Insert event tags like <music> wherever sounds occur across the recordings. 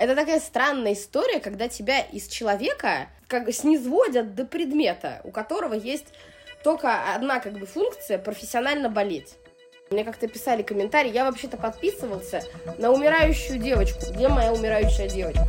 Это такая странная история, когда тебя из человека как снизводят до предмета, у которого есть только одна как бы функция профессионально болеть. Мне как-то писали комментарии, я вообще-то подписывался на умирающую девочку. Где моя умирающая девочка?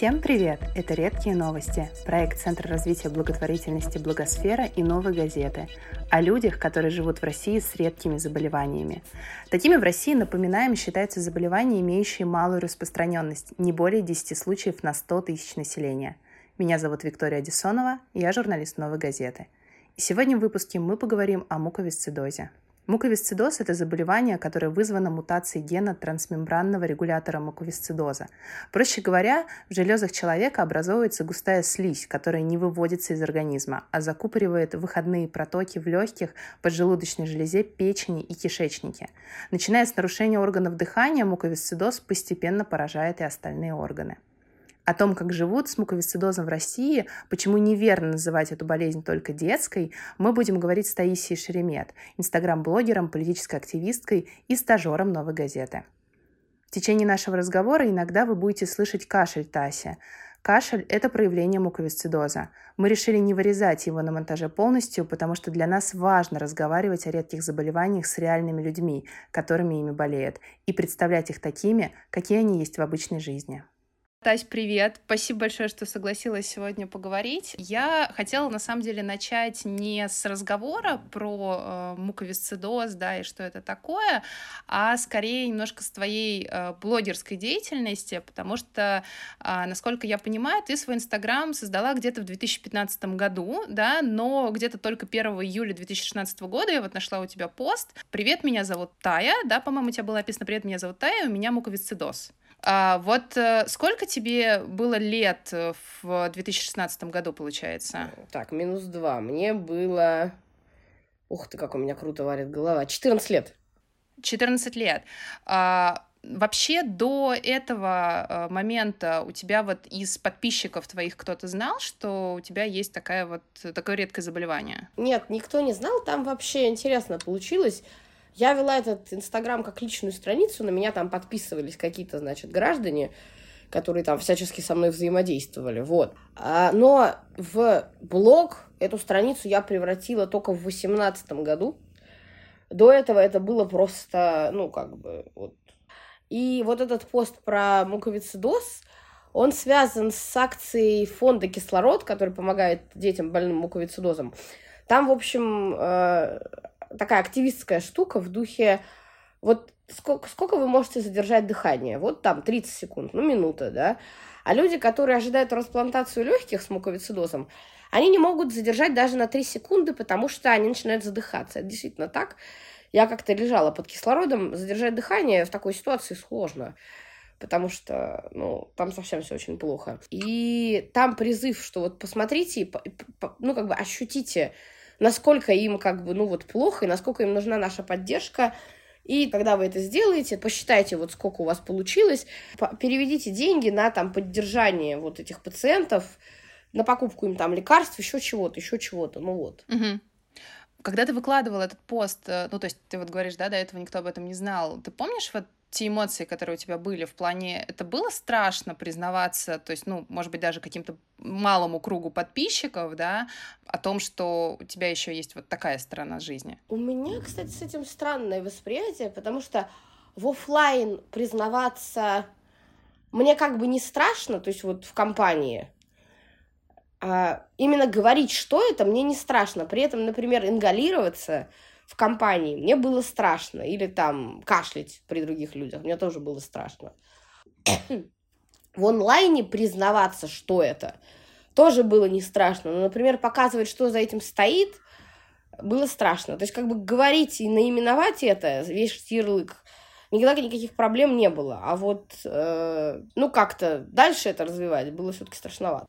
Всем привет! Это «Редкие новости» – проект Центра развития благотворительности «Благосфера» и «Новой газеты» о людях, которые живут в России с редкими заболеваниями. Такими в России, напоминаем, считаются заболевания, имеющие малую распространенность – не более 10 случаев на 100 тысяч населения. Меня зовут Виктория Десонова, я журналист «Новой газеты». И сегодня в выпуске мы поговорим о муковисцидозе – Муковисцидоз – это заболевание, которое вызвано мутацией гена трансмембранного регулятора муковисцидоза. Проще говоря, в железах человека образовывается густая слизь, которая не выводится из организма, а закупоривает выходные протоки в легких, поджелудочной железе, печени и кишечнике. Начиная с нарушения органов дыхания, муковисцидоз постепенно поражает и остальные органы о том, как живут с муковисцидозом в России, почему неверно называть эту болезнь только детской, мы будем говорить с Таисией Шеремет, инстаграм-блогером, политической активисткой и стажером «Новой газеты». В течение нашего разговора иногда вы будете слышать кашель Тася. Кашель – это проявление муковисцидоза. Мы решили не вырезать его на монтаже полностью, потому что для нас важно разговаривать о редких заболеваниях с реальными людьми, которыми ими болеют, и представлять их такими, какие они есть в обычной жизни. Тась, привет! Спасибо большое, что согласилась сегодня поговорить. Я хотела, на самом деле, начать не с разговора про э, муковисцидоз, да, и что это такое, а скорее немножко с твоей э, блогерской деятельности, потому что, э, насколько я понимаю, ты свой Инстаграм создала где-то в 2015 году, да, но где-то только 1 июля 2016 года я вот нашла у тебя пост. «Привет, меня зовут Тая», да, по-моему, у тебя было написано «Привет, меня зовут Тая, у меня муковисцидоз». А вот э, сколько тебе было лет э, в 2016 году, получается? Так, минус два. Мне было... Ух ты, как у меня круто варит голова. 14 лет. 14 лет. А, вообще до этого э, момента у тебя вот из подписчиков твоих кто-то знал, что у тебя есть такая вот, такое редкое заболевание? Нет, никто не знал. Там вообще интересно получилось. Я вела этот Инстаграм как личную страницу, на меня там подписывались какие-то, значит, граждане, которые там всячески со мной взаимодействовали, вот. А, но в блог эту страницу я превратила только в восемнадцатом году. До этого это было просто, ну, как бы, вот. И вот этот пост про муковицидоз, он связан с акцией фонда «Кислород», который помогает детям больным муковицидозом. Там, в общем, э, такая активистская штука в духе вот сколько, сколько вы можете задержать дыхание? Вот там 30 секунд, ну минута, да. А люди, которые ожидают трансплантацию легких с муковицидозом, они не могут задержать даже на 3 секунды, потому что они начинают задыхаться. Это действительно так. Я как-то лежала под кислородом, задержать дыхание в такой ситуации сложно потому что, ну, там совсем все очень плохо. И там призыв, что вот посмотрите, ну, как бы ощутите насколько им как бы, ну вот плохо, и насколько им нужна наша поддержка. И когда вы это сделаете, посчитайте, вот сколько у вас получилось, переведите деньги на там поддержание вот этих пациентов, на покупку им там лекарств, еще чего-то, еще чего-то, ну вот. Угу. Когда ты выкладывал этот пост, э, ну, то есть ты вот говоришь, да, до этого никто об этом не знал, ты помнишь вот те эмоции, которые у тебя были в плане, это было страшно признаваться, то есть, ну, может быть, даже каким-то малому кругу подписчиков, да, о том, что у тебя еще есть вот такая сторона жизни? У меня, кстати, с этим странное восприятие, потому что в офлайн признаваться мне как бы не страшно, то есть вот в компании, а именно говорить, что это, мне не страшно. При этом, например, ингалироваться в компании, мне было страшно. Или там кашлять при других людях, мне тоже было страшно. в онлайне признаваться, что это, тоже было не страшно. Но, например, показывать, что за этим стоит, было страшно. То есть, как бы говорить и наименовать это, весь ярлык, никогда никаких проблем не было. А вот, э, ну, как-то дальше это развивать было все-таки страшновато.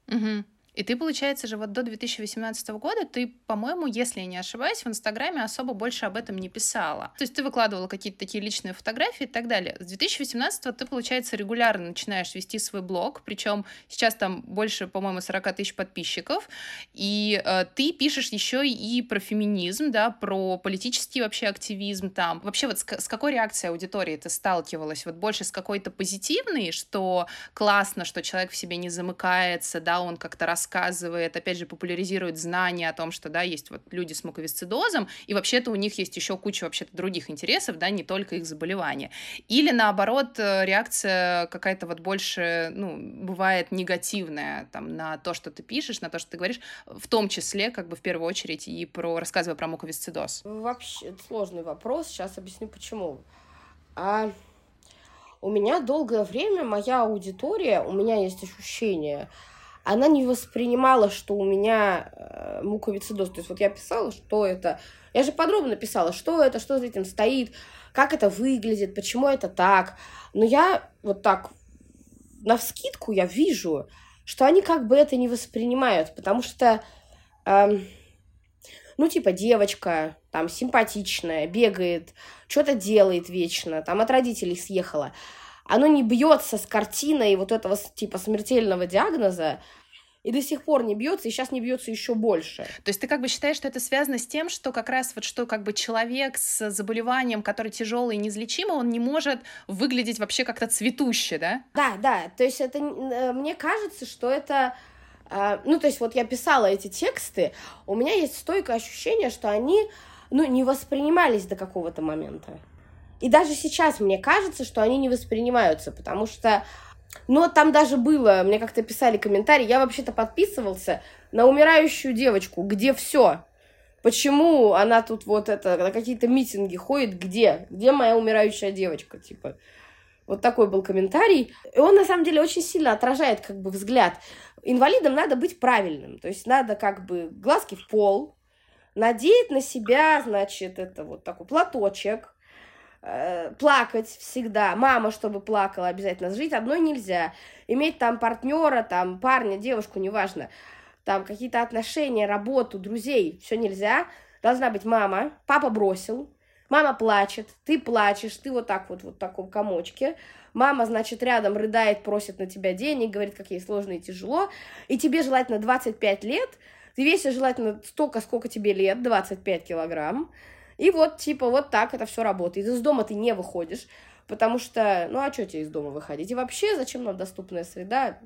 И ты, получается же, вот до 2018 года ты, по-моему, если я не ошибаюсь, в Инстаграме особо больше об этом не писала. То есть ты выкладывала какие-то такие личные фотографии и так далее. С 2018 ты, получается, регулярно начинаешь вести свой блог, причем сейчас там больше, по-моему, 40 тысяч подписчиков, и э, ты пишешь еще и про феминизм, да, про политический вообще активизм там. Вообще вот с, с какой реакцией аудитории ты сталкивалась? Вот больше с какой-то позитивной, что классно, что человек в себе не замыкается, да, он как-то рас рассказывает, опять же, популяризирует знания о том, что, да, есть вот люди с муковисцидозом, и вообще-то у них есть еще куча вообще-то других интересов, да, не только их заболевания. Или, наоборот, э, реакция какая-то вот больше, ну, бывает негативная, там, на то, что ты пишешь, на то, что ты говоришь, в том числе, как бы, в первую очередь, и про, рассказывая про муковисцидоз. Вообще, сложный вопрос, сейчас объясню, почему. А у меня долгое время моя аудитория, у меня есть ощущение, она не воспринимала, что у меня э, муковицидоз. То есть вот я писала, что это. Я же подробно писала, что это, что за этим стоит, как это выглядит, почему это так. Но я вот так на вскидку я вижу, что они как бы это не воспринимают, потому что, э, ну, типа, девочка, там, симпатичная, бегает, что-то делает вечно, там, от родителей съехала оно не бьется с картиной вот этого типа смертельного диагноза, и до сих пор не бьется, и сейчас не бьется еще больше. То есть ты как бы считаешь, что это связано с тем, что как раз вот что как бы человек с заболеванием, который тяжелый и неизлечимый, он не может выглядеть вообще как-то цветуще, да? Да, да. То есть это э, мне кажется, что это а, ну, то есть вот я писала эти тексты, у меня есть стойкое ощущение, что они, ну, не воспринимались до какого-то момента. И даже сейчас мне кажется, что они не воспринимаются, потому что... Но там даже было, мне как-то писали комментарии, я вообще-то подписывался на умирающую девочку, где все. Почему она тут вот это, на какие-то митинги ходит, где? Где моя умирающая девочка, типа? Вот такой был комментарий. И он, на самом деле, очень сильно отражает, как бы, взгляд. Инвалидам надо быть правильным. То есть надо, как бы, глазки в пол, надеть на себя, значит, это вот такой платочек, Э, плакать всегда, мама, чтобы плакала обязательно, жить одной нельзя, иметь там партнера, там парня, девушку, неважно, там какие-то отношения, работу, друзей, все нельзя, должна быть мама, папа бросил, мама плачет, ты плачешь, ты вот так вот, вот в таком комочке, мама, значит, рядом рыдает, просит на тебя денег, говорит, как ей сложно и тяжело, и тебе желательно 25 лет, ты весишь желательно столько, сколько тебе лет, 25 килограмм, и вот, типа, вот так это все работает. Из дома ты не выходишь, потому что, ну, а что тебе из дома выходить? И вообще, зачем нам доступная среда?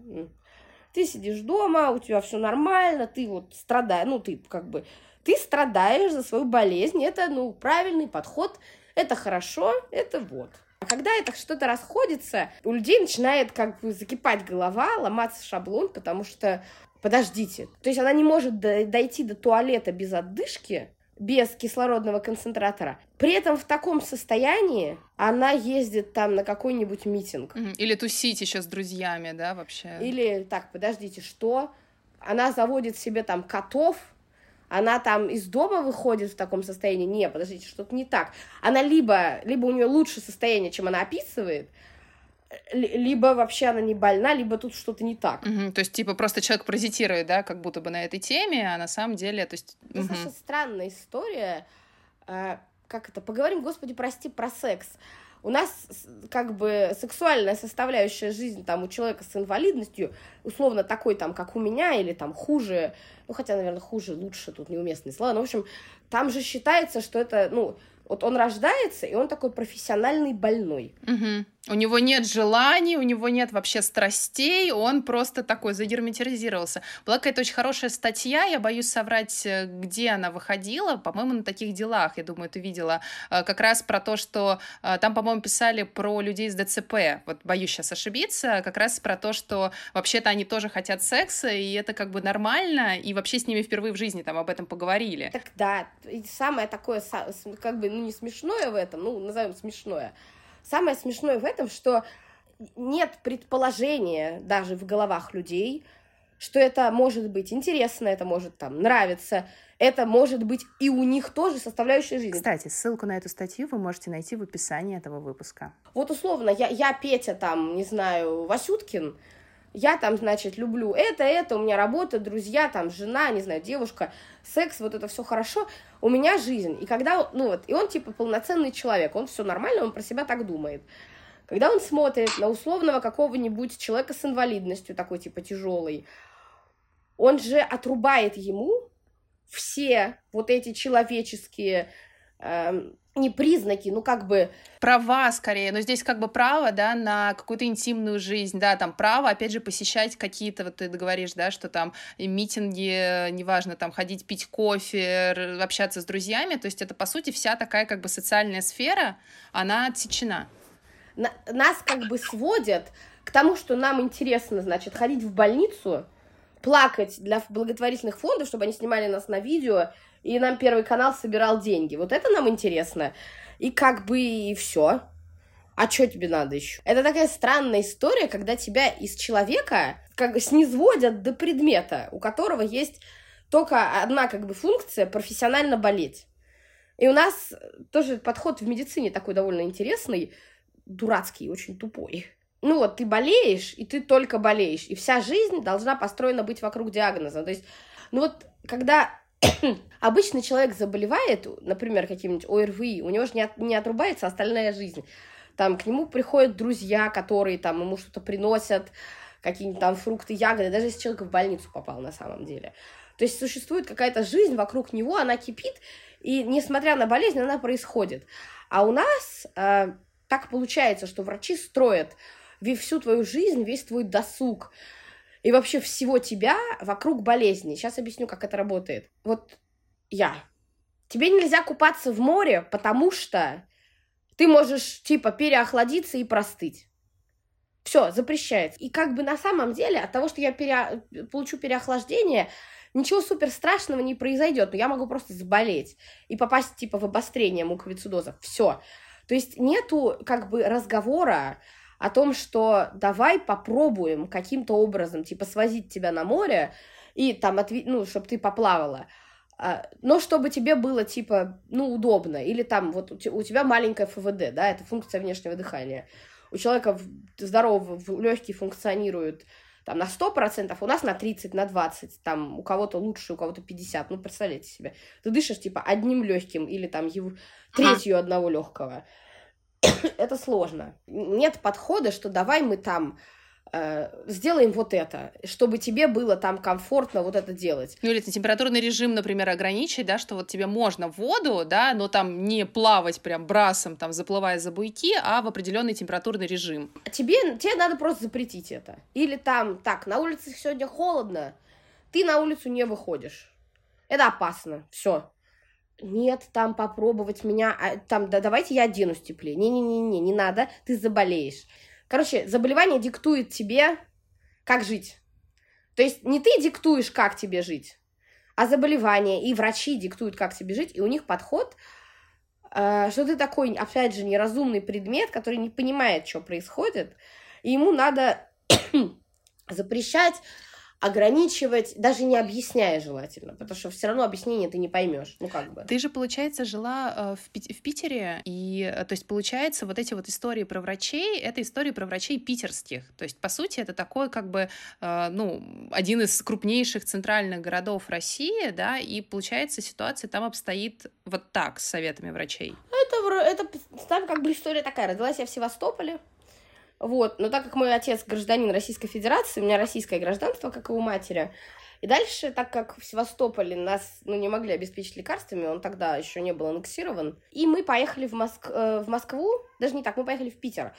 Ты сидишь дома, у тебя все нормально, ты вот страдаешь, ну, ты как бы, ты страдаешь за свою болезнь, это, ну, правильный подход, это хорошо, это вот. А когда это что-то расходится, у людей начинает как бы закипать голова, ломаться шаблон, потому что, подождите, то есть она не может дойти до туалета без отдышки, без кислородного концентратора. При этом в таком состоянии она ездит там на какой-нибудь митинг. Или тусить еще с друзьями, да, вообще. Или, так, подождите, что? Она заводит себе там котов, она там из дома выходит в таком состоянии. Не, подождите, что-то не так. Она либо, либо у нее лучше состояние, чем она описывает, либо вообще она не больна, либо тут что-то не так. Угу, то есть, типа, просто человек паразитирует, да, как будто бы на этой теме, а на самом деле, то есть... Угу. Это странная история. А, как это? Поговорим, господи, прости, про секс. У нас как бы сексуальная составляющая жизни там у человека с инвалидностью, условно такой там, как у меня, или там хуже, ну хотя, наверное, хуже, лучше, тут неуместные слова, но, в общем, там же считается, что это, ну, вот он рождается, и он такой профессиональный больной. Угу. У него нет желаний, у него нет вообще страстей, он просто такой загерметизировался. Была какая-то очень хорошая статья, я боюсь соврать, э, где она выходила, по-моему, на таких делах, я думаю, ты видела, э, как раз про то, что э, там, по-моему, писали про людей с ДЦП, вот боюсь сейчас ошибиться, как раз про то, что вообще-то они тоже хотят секса, и это как бы нормально, и вообще с ними впервые в жизни там об этом поговорили. Так да, и самое такое, как бы, ну не смешное в этом, ну назовем смешное, Самое смешное в этом, что нет предположения даже в головах людей, что это может быть интересно, это может там нравиться, это может быть и у них тоже составляющая жизни. Кстати, ссылку на эту статью вы можете найти в описании этого выпуска. Вот условно, я, я Петя там, не знаю, Васюткин, я там, значит, люблю это, это, у меня работа, друзья, там, жена, не знаю, девушка, секс, вот это все хорошо, у меня жизнь. И когда, ну вот, и он, типа, полноценный человек, он все нормально, он про себя так думает. Когда он смотрит на условного какого-нибудь человека с инвалидностью, такой, типа, тяжелый, он же отрубает ему все вот эти человеческие э, не признаки, ну как бы... Права скорее, но здесь как бы право, да, на какую-то интимную жизнь, да, там право, опять же, посещать какие-то, вот ты говоришь, да, что там митинги, неважно, там ходить пить кофе, общаться с друзьями, то есть это, по сути, вся такая как бы социальная сфера, она отсечена. На, нас как бы сводят к тому, что нам интересно, значит, ходить в больницу, плакать для благотворительных фондов, чтобы они снимали нас на видео, и нам Первый канал собирал деньги. Вот это нам интересно. И как бы и все. А что тебе надо еще? Это такая странная история, когда тебя из человека как снизводят до предмета, у которого есть только одна как бы функция профессионально болеть. И у нас тоже подход в медицине такой довольно интересный, дурацкий, очень тупой. Ну вот, ты болеешь, и ты только болеешь, и вся жизнь должна построена быть вокруг диагноза. То есть, ну вот, когда <coughs> обычный человек заболевает, например, каким-нибудь ОРВИ, у него же не, от, не отрубается остальная жизнь. Там к нему приходят друзья, которые там ему что-то приносят, какие-нибудь там фрукты, ягоды, даже если человек в больницу попал на самом деле. То есть существует какая-то жизнь вокруг него, она кипит, и несмотря на болезнь, она происходит. А у нас э, так получается, что врачи строят всю твою жизнь, весь твой досуг, и вообще всего тебя вокруг болезни. Сейчас объясню, как это работает. Вот я. Тебе нельзя купаться в море, потому что ты можешь, типа, переохладиться и простыть. Все, запрещается. И как бы на самом деле от того, что я пере... получу переохлаждение, ничего супер страшного не произойдет. Но я могу просто заболеть и попасть, типа, в обострение муковицидоза. Все. То есть нету, как бы, разговора о том, что давай попробуем каким-то образом, типа, свозить тебя на море и там, отви... ну, чтобы ты поплавала, а, но чтобы тебе было, типа, ну, удобно, или там, вот у тебя маленькая ФВД, да, это функция внешнего дыхания, у человека здорового легкие функционируют там на 100%, у нас на 30, на 20, там у кого-то лучше, у кого-то 50, ну, представляете себе, ты дышишь, типа, одним легким или там его, третью одного легкого, <coughs> это сложно. Нет подхода, что давай мы там э, сделаем вот это, чтобы тебе было там комфортно вот это делать. Ну или ты температурный режим, например, ограничить, да, что вот тебе можно в воду, да, но там не плавать прям брасом, там заплывая за буйки, а в определенный температурный режим. Тебе, тебе надо просто запретить это. Или там, так, на улице сегодня холодно, ты на улицу не выходишь. Это опасно, все нет, там попробовать меня, а, там, да давайте я оденусь теплее. Не-не-не-не, не надо, ты заболеешь. Короче, заболевание диктует тебе, как жить. То есть не ты диктуешь, как тебе жить, а заболевание, и врачи диктуют, как тебе жить, и у них подход, э, что ты такой, опять же, неразумный предмет, который не понимает, что происходит, и ему надо <coughs> запрещать ограничивать, даже не объясняя желательно, потому что все равно объяснение ты не поймешь, ну как бы. Ты же, получается, жила э, в, Пит- в Питере, и, э, то есть, получается, вот эти вот истории про врачей, это истории про врачей питерских, то есть, по сути, это такой, как бы, э, ну, один из крупнейших центральных городов России, да, и, получается, ситуация там обстоит вот так с советами врачей. Это, это там как бы история такая, родилась я в Севастополе, вот, но так как мой отец гражданин Российской Федерации, у меня российское гражданство, как и у матери, и дальше, так как в Севастополе нас ну, не могли обеспечить лекарствами, он тогда еще не был аннексирован, и мы поехали в, Моск... Э, в Москву, даже не так, мы поехали в Питер,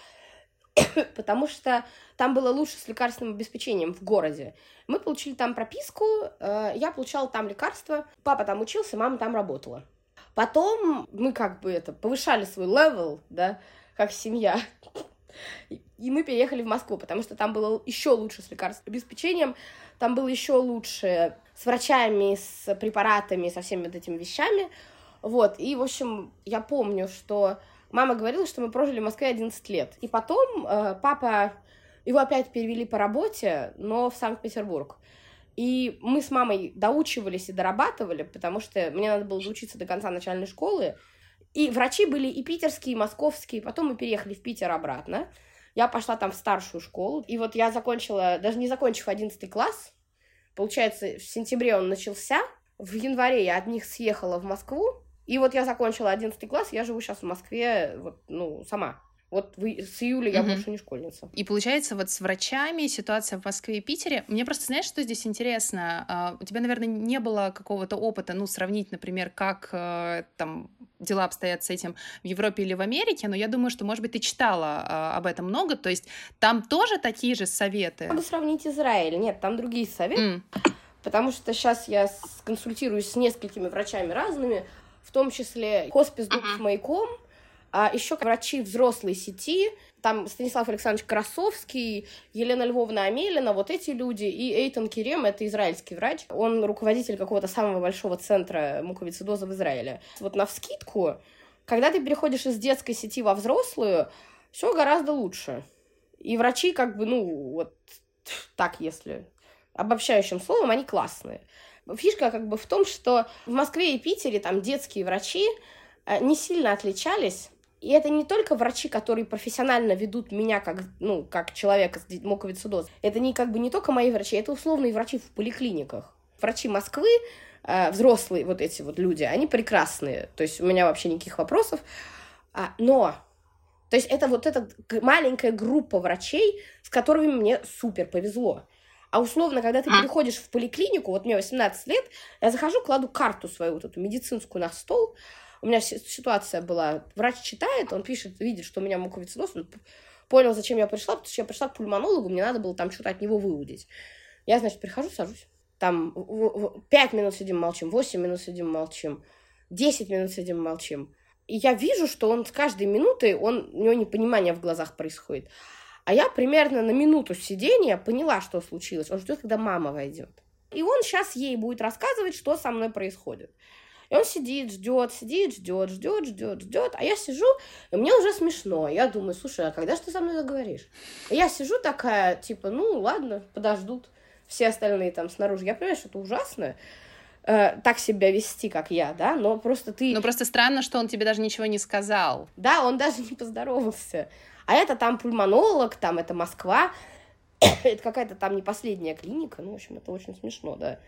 <coughs> потому что там было лучше с лекарственным обеспечением в городе. Мы получили там прописку, э, я получала там лекарства, папа там учился, мама там работала. Потом мы как бы это повышали свой level, да, как семья. И мы переехали в Москву, потому что там было еще лучше с лекарственным обеспечением, там было еще лучше с врачами, с препаратами, со всеми вот этими вещами. Вот, и, в общем, я помню, что мама говорила, что мы прожили в Москве 11 лет. И потом э, папа, его опять перевели по работе, но в Санкт-Петербург. И мы с мамой доучивались и дорабатывали, потому что мне надо было доучиться до конца начальной школы. И врачи были и питерские, и московские. Потом мы переехали в Питер обратно. Я пошла там в старшую школу, и вот я закончила, даже не закончив 11 класс, получается, в сентябре он начался, в январе я от них съехала в Москву, и вот я закончила 11 класс, я живу сейчас в Москве, вот, ну, сама. Вот вы, с июля я угу. больше не школьница. И получается, вот с врачами ситуация в Москве и Питере. Мне просто, знаешь, что здесь интересно? А, у тебя, наверное, не было какого-то опыта, ну, сравнить, например, как э, там дела обстоят с этим в Европе или в Америке, но я думаю, что, может быть, ты читала а, об этом много, то есть там тоже такие же советы? Надо сравнить Израиль. Нет, там другие советы. Mm. Потому что сейчас я консультируюсь с несколькими врачами разными, в том числе хоспис uh-huh. маяком, а еще врачи взрослой сети, там Станислав Александрович Красовский, Елена Львовна Амелина, вот эти люди, и Эйтон Керем, это израильский врач, он руководитель какого-то самого большого центра муковицидоза в Израиле. Вот на вскидку, когда ты переходишь из детской сети во взрослую, все гораздо лучше. И врачи как бы, ну, вот так, если обобщающим словом, они классные. Фишка как бы в том, что в Москве и Питере там детские врачи э, не сильно отличались и это не только врачи, которые профессионально ведут меня как, ну, как человека с муковицидозом. Это не как бы не только мои врачи, это условные врачи в поликлиниках. Врачи Москвы, э, взрослые вот эти вот люди, они прекрасные. То есть у меня вообще никаких вопросов. А, но то есть это вот эта маленькая группа врачей, с которыми мне супер повезло. А условно, когда ты переходишь в поликлинику, вот мне 18 лет, я захожу, кладу карту свою вот эту медицинскую на стол, у меня ситуация была, врач читает, он пишет, видит, что у меня муковицидоз, он понял, зачем я пришла, потому что я пришла к пульмонологу, мне надо было там что-то от него выудить. Я, значит, прихожу, сажусь. Там 5 минут сидим, молчим, 8 минут сидим, молчим, 10 минут сидим, молчим. И я вижу, что он с каждой минутой, он, у него непонимание в глазах происходит. А я примерно на минуту сидения поняла, что случилось. Он ждет, когда мама войдет. И он сейчас ей будет рассказывать, что со мной происходит. И он сидит, ждет, сидит, ждет, ждет, ждет, ждет. А я сижу, и мне уже смешно. Я думаю, слушай, а когда же ты со мной заговоришь? И я сижу такая, типа, ну ладно, подождут все остальные там снаружи. Я понимаю, что это ужасно э, так себя вести, как я, да, но просто ты... Ну, просто странно, что он тебе даже ничего не сказал. Да, он даже не поздоровался. А это там пульмонолог, там это Москва, <coughs> это какая-то там не последняя клиника, ну, в общем, это очень смешно, да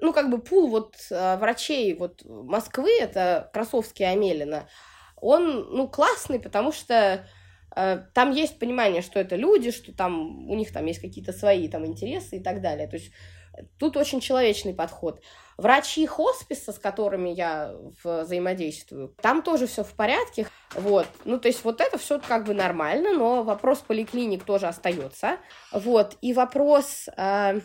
ну, как бы пул вот э, врачей вот Москвы, это Красовский и Амелина, он, ну, классный, потому что э, там есть понимание, что это люди, что там у них там есть какие-то свои там интересы и так далее. То есть тут очень человечный подход. Врачи хосписа, с которыми я взаимодействую, там тоже все в порядке. Вот. Ну, то есть вот это все как бы нормально, но вопрос поликлиник тоже остается. Вот. И вопрос... Э,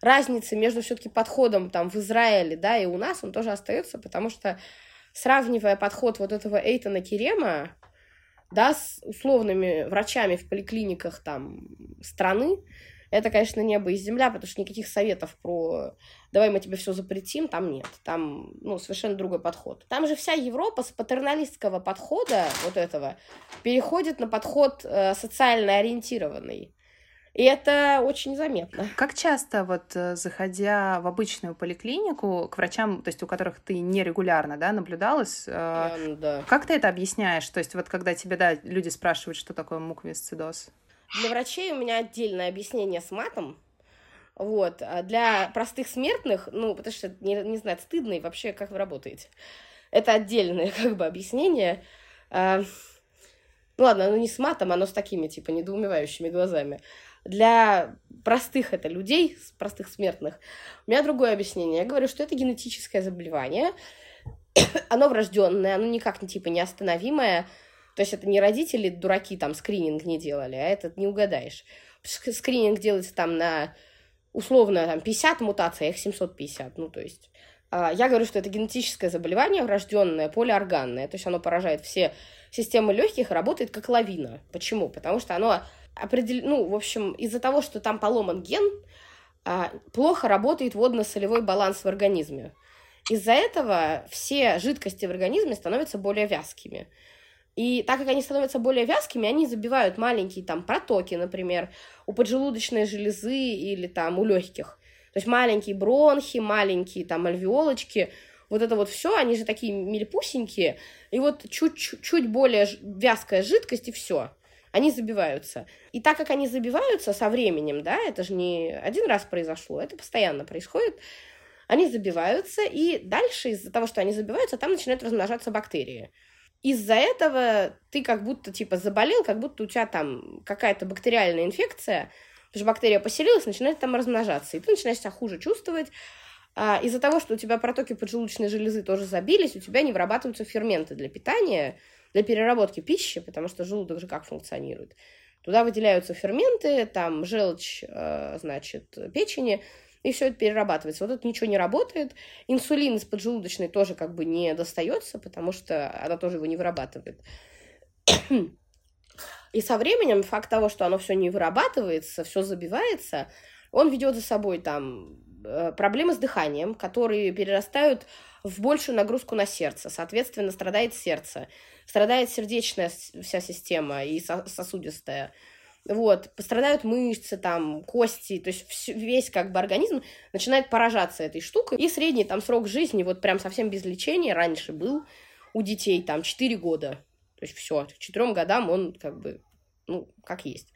разницы между все-таки подходом там в Израиле, да, и у нас, он тоже остается, потому что сравнивая подход вот этого Эйтона Керема, да, с условными врачами в поликлиниках там страны, это, конечно, небо и земля, потому что никаких советов про давай мы тебе все запретим, там нет. Там, ну, совершенно другой подход. Там же вся Европа с патерналистского подхода вот этого переходит на подход э, социально ориентированный. И это очень заметно. Как часто, вот э, заходя в обычную поликлинику, к врачам, то есть у которых ты нерегулярно, да, наблюдалась, Я, ну, да. как ты это объясняешь? То есть вот когда тебе, да, люди спрашивают, что такое муковисцидоз? Для врачей у меня отдельное объяснение с матом, вот. А для простых смертных, ну, потому что, не, не знаю, стыдно и вообще, как вы работаете. Это отдельное, <laughs> как бы, объяснение. А, ну, ладно, оно не с матом, оно с такими, типа, недоумевающими глазами. Для простых это людей, простых смертных, у меня другое объяснение. Я говорю, что это генетическое заболевание, <coughs> оно врожденное, оно никак не типа неостановимое. То есть это не родители дураки там скрининг не делали, а это не угадаешь. Скрининг делается там на условно там 50 мутаций, а их 750. Ну, то есть а, я говорю, что это генетическое заболевание, врожденное, полиорганное. То есть оно поражает все системы легких и работает как лавина. Почему? Потому что оно определ... ну, в общем, из-за того, что там поломан ген, а, плохо работает водно-солевой баланс в организме. Из-за этого все жидкости в организме становятся более вязкими. И так как они становятся более вязкими, они забивают маленькие там протоки, например, у поджелудочной железы или там у легких. То есть маленькие бронхи, маленькие там альвеолочки, вот это вот все, они же такие мельпусенькие, и вот чуть-чуть более вязкая жидкость, и все они забиваются. И так как они забиваются со временем, да, это же не один раз произошло, это постоянно происходит, они забиваются, и дальше из-за того, что они забиваются, там начинают размножаться бактерии. Из-за этого ты как будто, типа, заболел, как будто у тебя там какая-то бактериальная инфекция, потому что бактерия поселилась, начинает там размножаться, и ты начинаешь себя хуже чувствовать, а, из-за того, что у тебя протоки поджелудочной железы тоже забились, у тебя не вырабатываются ферменты для питания, для переработки пищи, потому что желудок же как функционирует. Туда выделяются ферменты, там желчь, э, значит, печени, и все это перерабатывается. Вот это ничего не работает. Инсулин из поджелудочной тоже как бы не достается, потому что она тоже его не вырабатывает. И со временем факт того, что оно все не вырабатывается, все забивается, он ведет за собой там проблемы с дыханием, которые перерастают в большую нагрузку на сердце. Соответственно, страдает сердце, страдает сердечная вся система и сосудистая. Вот, пострадают мышцы, там, кости, то есть весь как бы организм начинает поражаться этой штукой. И средний там срок жизни, вот прям совсем без лечения, раньше был у детей там 4 года. То есть все, к 4 годам он как бы, ну, как есть.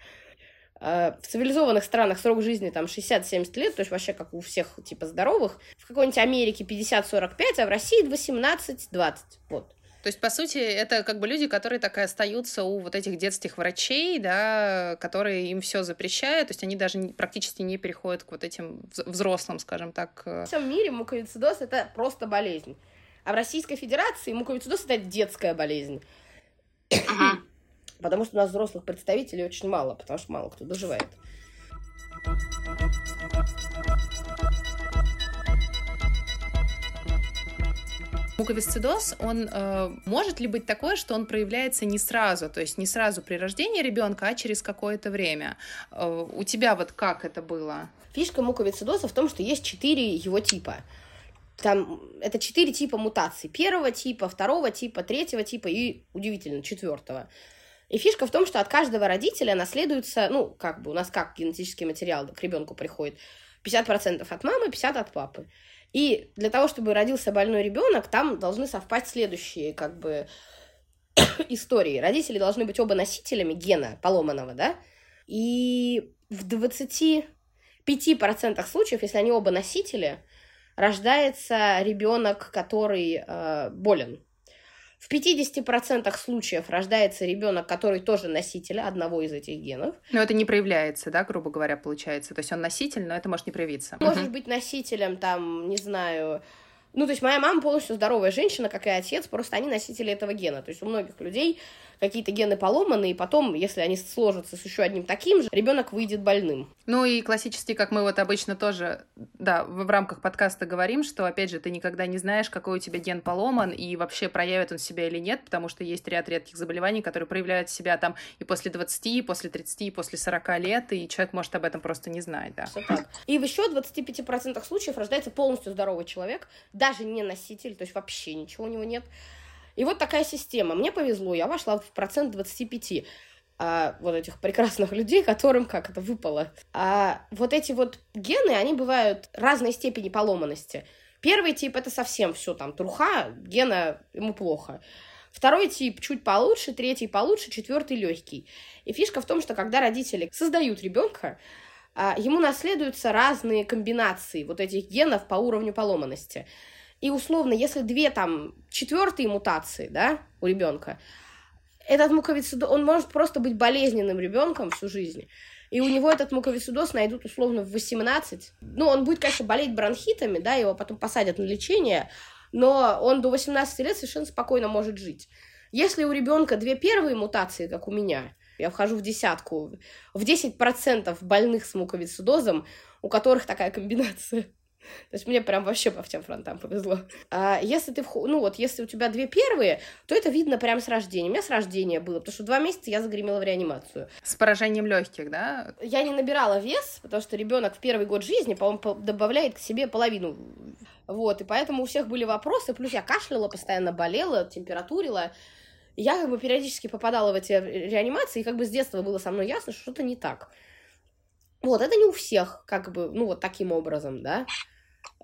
А, в цивилизованных странах срок жизни там 60-70 лет, то есть вообще как у всех типа здоровых. В какой-нибудь Америке 50-45, а в России 18-20. Вот. То есть, по сути, это как бы люди, которые так и остаются у вот этих детских врачей, да, которые им все запрещают, то есть они даже практически не переходят к вот этим взрослым, скажем так. Э. В всем мире муковисцидоз — это просто болезнь. А в Российской Федерации муковисцидоз — это детская болезнь. Потому что у нас взрослых представителей очень мало, потому что мало кто доживает. Муковисцидоз, он э, может ли быть такое, что он проявляется не сразу, то есть не сразу при рождении ребенка, а через какое-то время? Э, у тебя вот как это было? Фишка муковисцидоза в том, что есть четыре его типа. Там это четыре типа мутаций. Первого типа, второго типа, третьего типа и, удивительно, четвертого. И фишка в том, что от каждого родителя наследуется, ну, как бы у нас как генетический материал к ребенку приходит, 50% от мамы, 50% от папы. И для того, чтобы родился больной ребенок, там должны совпасть следующие, как бы, <coughs> истории. Родители должны быть оба носителями гена поломанного, да? И в 25% случаев, если они оба носители, рождается ребенок, который э, болен. В 50% случаев рождается ребенок, который тоже носитель одного из этих генов. Но это не проявляется, да, грубо говоря, получается. То есть он носитель, но это может не проявиться. Может быть носителем, там, не знаю, ну, то есть моя мама полностью здоровая женщина, как и отец, просто они носители этого гена. То есть у многих людей какие-то гены поломаны, и потом, если они сложатся с еще одним таким же, ребенок выйдет больным. Ну и классически, как мы вот обычно тоже, да, в, в рамках подкаста говорим, что, опять же, ты никогда не знаешь, какой у тебя ген поломан, и вообще проявит он себя или нет, потому что есть ряд редких заболеваний, которые проявляют себя там и после 20, и после 30, и после 40 лет, и человек может об этом просто не знать, да. Все так. И в еще 25% случаев рождается полностью здоровый человек, даже не носитель, то есть вообще ничего у него нет, и вот такая система. Мне повезло, я вошла в процент 25 а, вот этих прекрасных людей, которым как это выпало. А вот эти вот гены, они бывают разной степени поломанности. Первый тип это совсем все там труха, гена ему плохо. Второй тип чуть получше, третий получше, четвертый легкий. И фишка в том, что когда родители создают ребенка, а, ему наследуются разные комбинации вот этих генов по уровню поломанности. И условно, если две там четвертые мутации, да, у ребенка, этот муковисцидоз, он может просто быть болезненным ребенком всю жизнь. И у него этот муковисцидоз найдут условно в 18. Ну, он будет, конечно, болеть бронхитами, да, его потом посадят на лечение, но он до 18 лет совершенно спокойно может жить. Если у ребенка две первые мутации, как у меня, я вхожу в десятку, в 10% больных с муковисцидозом, у которых такая комбинация. То есть мне прям вообще по всем фронтам повезло. А если ты, ну вот, если у тебя две первые, то это видно прям с рождения. У меня с рождения было, потому что два месяца я загремела в реанимацию. С поражением легких, да? Я не набирала вес, потому что ребенок в первый год жизни, по-моему, добавляет к себе половину. Вот, и поэтому у всех были вопросы, плюс я кашляла, постоянно болела, температурила. Я как бы периодически попадала в эти реанимации, и как бы с детства было со мной ясно, что что-то не так. Вот, это не у всех, как бы, ну, вот таким образом, да.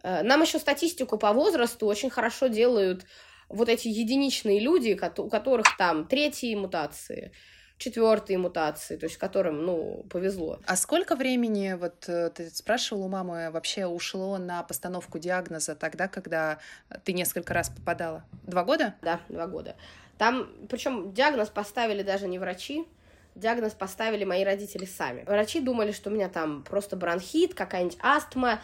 Э, нам еще статистику по возрасту очень хорошо делают вот эти единичные люди, у которых там третьи мутации, четвертые мутации, то есть которым, ну, повезло. А сколько времени, вот э, ты спрашивал у мамы, вообще ушло на постановку диагноза тогда, когда ты несколько раз попадала? Два года? Да, два года. Там, причем диагноз поставили даже не врачи, диагноз поставили мои родители сами. Врачи думали, что у меня там просто бронхит, какая-нибудь астма.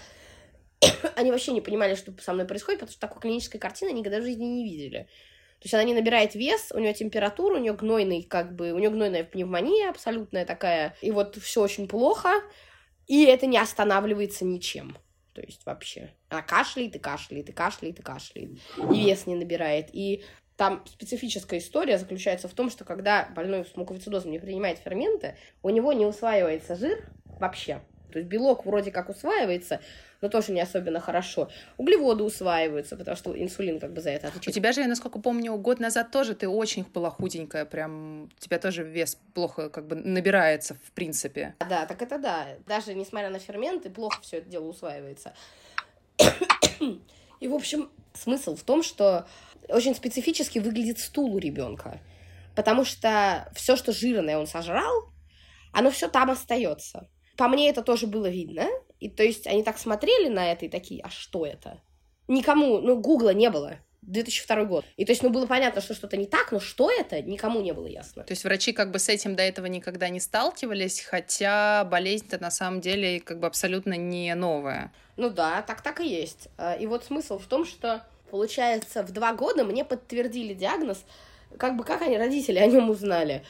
<coughs> Они вообще не понимали, что со мной происходит, потому что такой клинической картины никогда в жизни не видели. То есть она не набирает вес, у нее температура, у нее гнойный, как бы, у нее гнойная пневмония абсолютная такая, и вот все очень плохо, и это не останавливается ничем. То есть вообще. Она кашляет и кашляет, и кашляет, и кашляет. И вес не набирает. И там специфическая история заключается в том, что когда больной с муковицидозом не принимает ферменты, у него не усваивается жир вообще. То есть белок вроде как усваивается, но тоже не особенно хорошо. Углеводы усваиваются, потому что инсулин как бы за это отвечает. У тебя же, я насколько помню, год назад тоже ты очень была худенькая, прям у тебя тоже вес плохо как бы набирается в принципе. Да, так это да. Даже несмотря на ферменты, плохо все это дело усваивается. И, в общем, смысл в том, что очень специфически выглядит стул у ребенка. Потому что все, что жирное он сожрал, оно все там остается. По мне это тоже было видно. И то есть они так смотрели на это и такие, а что это? Никому, ну, Гугла не было. 2002 год. И то есть, ну, было понятно, что что-то не так, но что это, никому не было ясно. То есть врачи как бы с этим до этого никогда не сталкивались, хотя болезнь-то на самом деле как бы абсолютно не новая. Ну да, так так и есть. А, и вот смысл в том, что, получается, в два года мне подтвердили диагноз, как бы как они, родители, о нем узнали.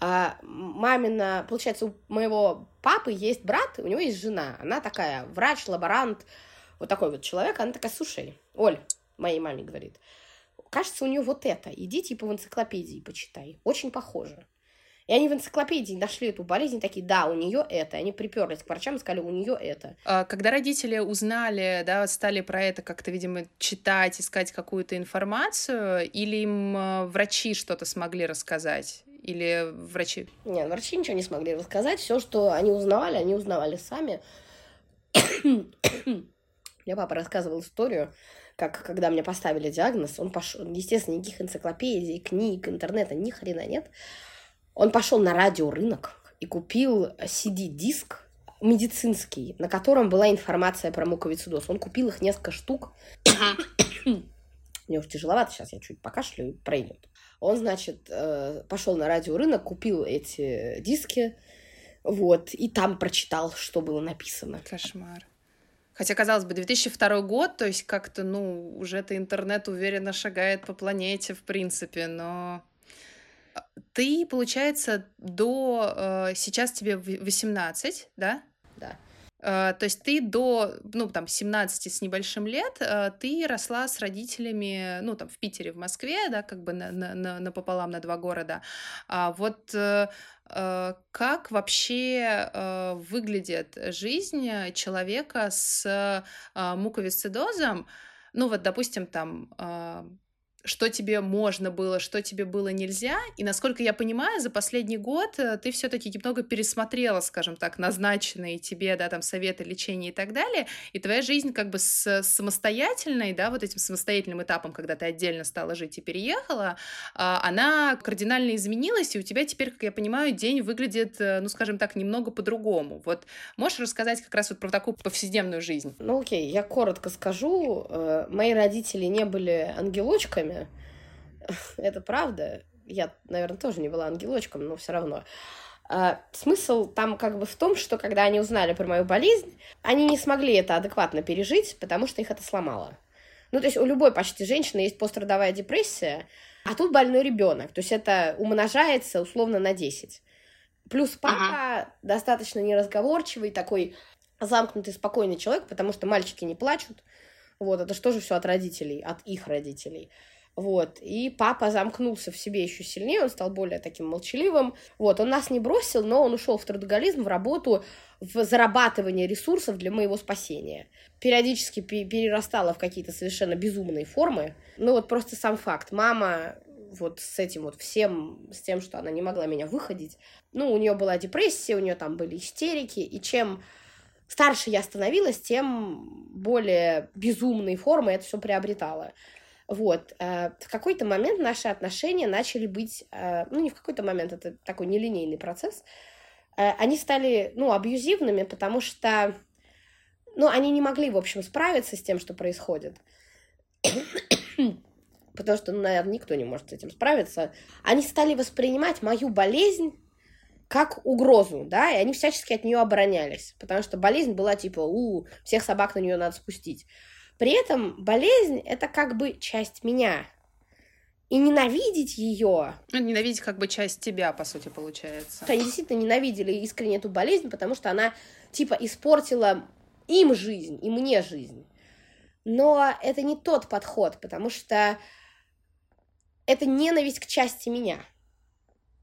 А мамина, получается, у моего папы есть брат, у него есть жена. Она такая врач, лаборант, вот такой вот человек. Она такая, слушай, Оль, моей маме говорит, кажется, у нее вот это. Иди типа в энциклопедии почитай. Очень похоже. И они в энциклопедии нашли эту болезнь, такие, да, у нее это. Они приперлись к врачам и сказали, у нее это. А когда родители узнали, да, стали про это как-то, видимо, читать, искать какую-то информацию, или им э, врачи что-то смогли рассказать? Или врачи? Нет, врачи ничего не смогли рассказать. Все, что они узнавали, они узнавали сами. <coughs> Мне папа рассказывал историю, как когда мне поставили диагноз, он пошел, естественно, никаких энциклопедий, книг, интернета, ни хрена нет. Он пошел на радиорынок и купил CD-диск медицинский, на котором была информация про муковицидоз. Он купил их несколько штук. <coughs> Мне уж тяжеловато, сейчас я чуть покашлю и пройдет. Он, значит, э, пошел на радиорынок, купил эти диски, вот, и там прочитал, что было написано. Кошмар. Хотя, казалось бы, 2002 год, то есть как-то, ну, уже это интернет уверенно шагает по планете, в принципе, но а, ты, получается, до... Э, сейчас тебе 18, да? Э, то есть ты до, ну, там, 17 с небольшим лет, э, ты росла с родителями, ну, там, в Питере, в Москве, да, как бы на, на, напополам на два города. А вот э, как вообще выглядит жизнь человека с муковисцидозом? Ну, вот, допустим, там что тебе можно было, что тебе было нельзя. И насколько я понимаю, за последний год э, ты все-таки немного пересмотрела, скажем так, назначенные тебе, да, там, советы лечения и так далее. И твоя жизнь как бы с самостоятельной, да, вот этим самостоятельным этапом, когда ты отдельно стала жить и переехала, а, она кардинально изменилась, и у тебя теперь, как я понимаю, день выглядит, э, ну, скажем так, немного по-другому. Вот можешь рассказать как раз вот про такую повседневную жизнь? Ну, окей, я коротко скажу. Э, мои родители не были ангелочками, это правда. Я, наверное, тоже не была ангелочком, но все равно. А, смысл там как бы в том, что когда они узнали про мою болезнь, они не смогли это адекватно пережить, потому что их это сломало. Ну, то есть у любой почти женщины есть пострадовая депрессия, а тут больной ребенок. То есть это умножается условно на 10. Плюс папа ага. достаточно неразговорчивый, такой замкнутый, спокойный человек, потому что мальчики не плачут. Вот, это же все от родителей, от их родителей. Вот. И папа замкнулся в себе еще сильнее, он стал более таким молчаливым. Вот. Он нас не бросил, но он ушел в трудоголизм, в работу, в зарабатывание ресурсов для моего спасения. Периодически перерастала в какие-то совершенно безумные формы. Ну вот просто сам факт. Мама вот с этим вот всем, с тем, что она не могла меня выходить. Ну, у нее была депрессия, у нее там были истерики, и чем старше я становилась, тем более безумные формы это все приобретало. Вот. Э, в какой-то момент наши отношения начали быть, э, ну, не в какой-то момент, это такой нелинейный процесс, э, они стали, ну, абьюзивными, потому что, ну, они не могли, в общем, справиться с тем, что происходит. <coughs> потому что, ну, наверное, никто не может с этим справиться. Они стали воспринимать мою болезнь как угрозу, да, и они всячески от нее оборонялись, потому что болезнь была типа, у, всех собак на нее надо спустить. При этом болезнь это как бы часть меня. И ненавидеть ее. Ну, ненавидеть как бы часть тебя, по сути, получается. Они действительно ненавидели искренне эту болезнь, потому что она типа испортила им жизнь, и мне жизнь. Но это не тот подход, потому что это ненависть к части меня.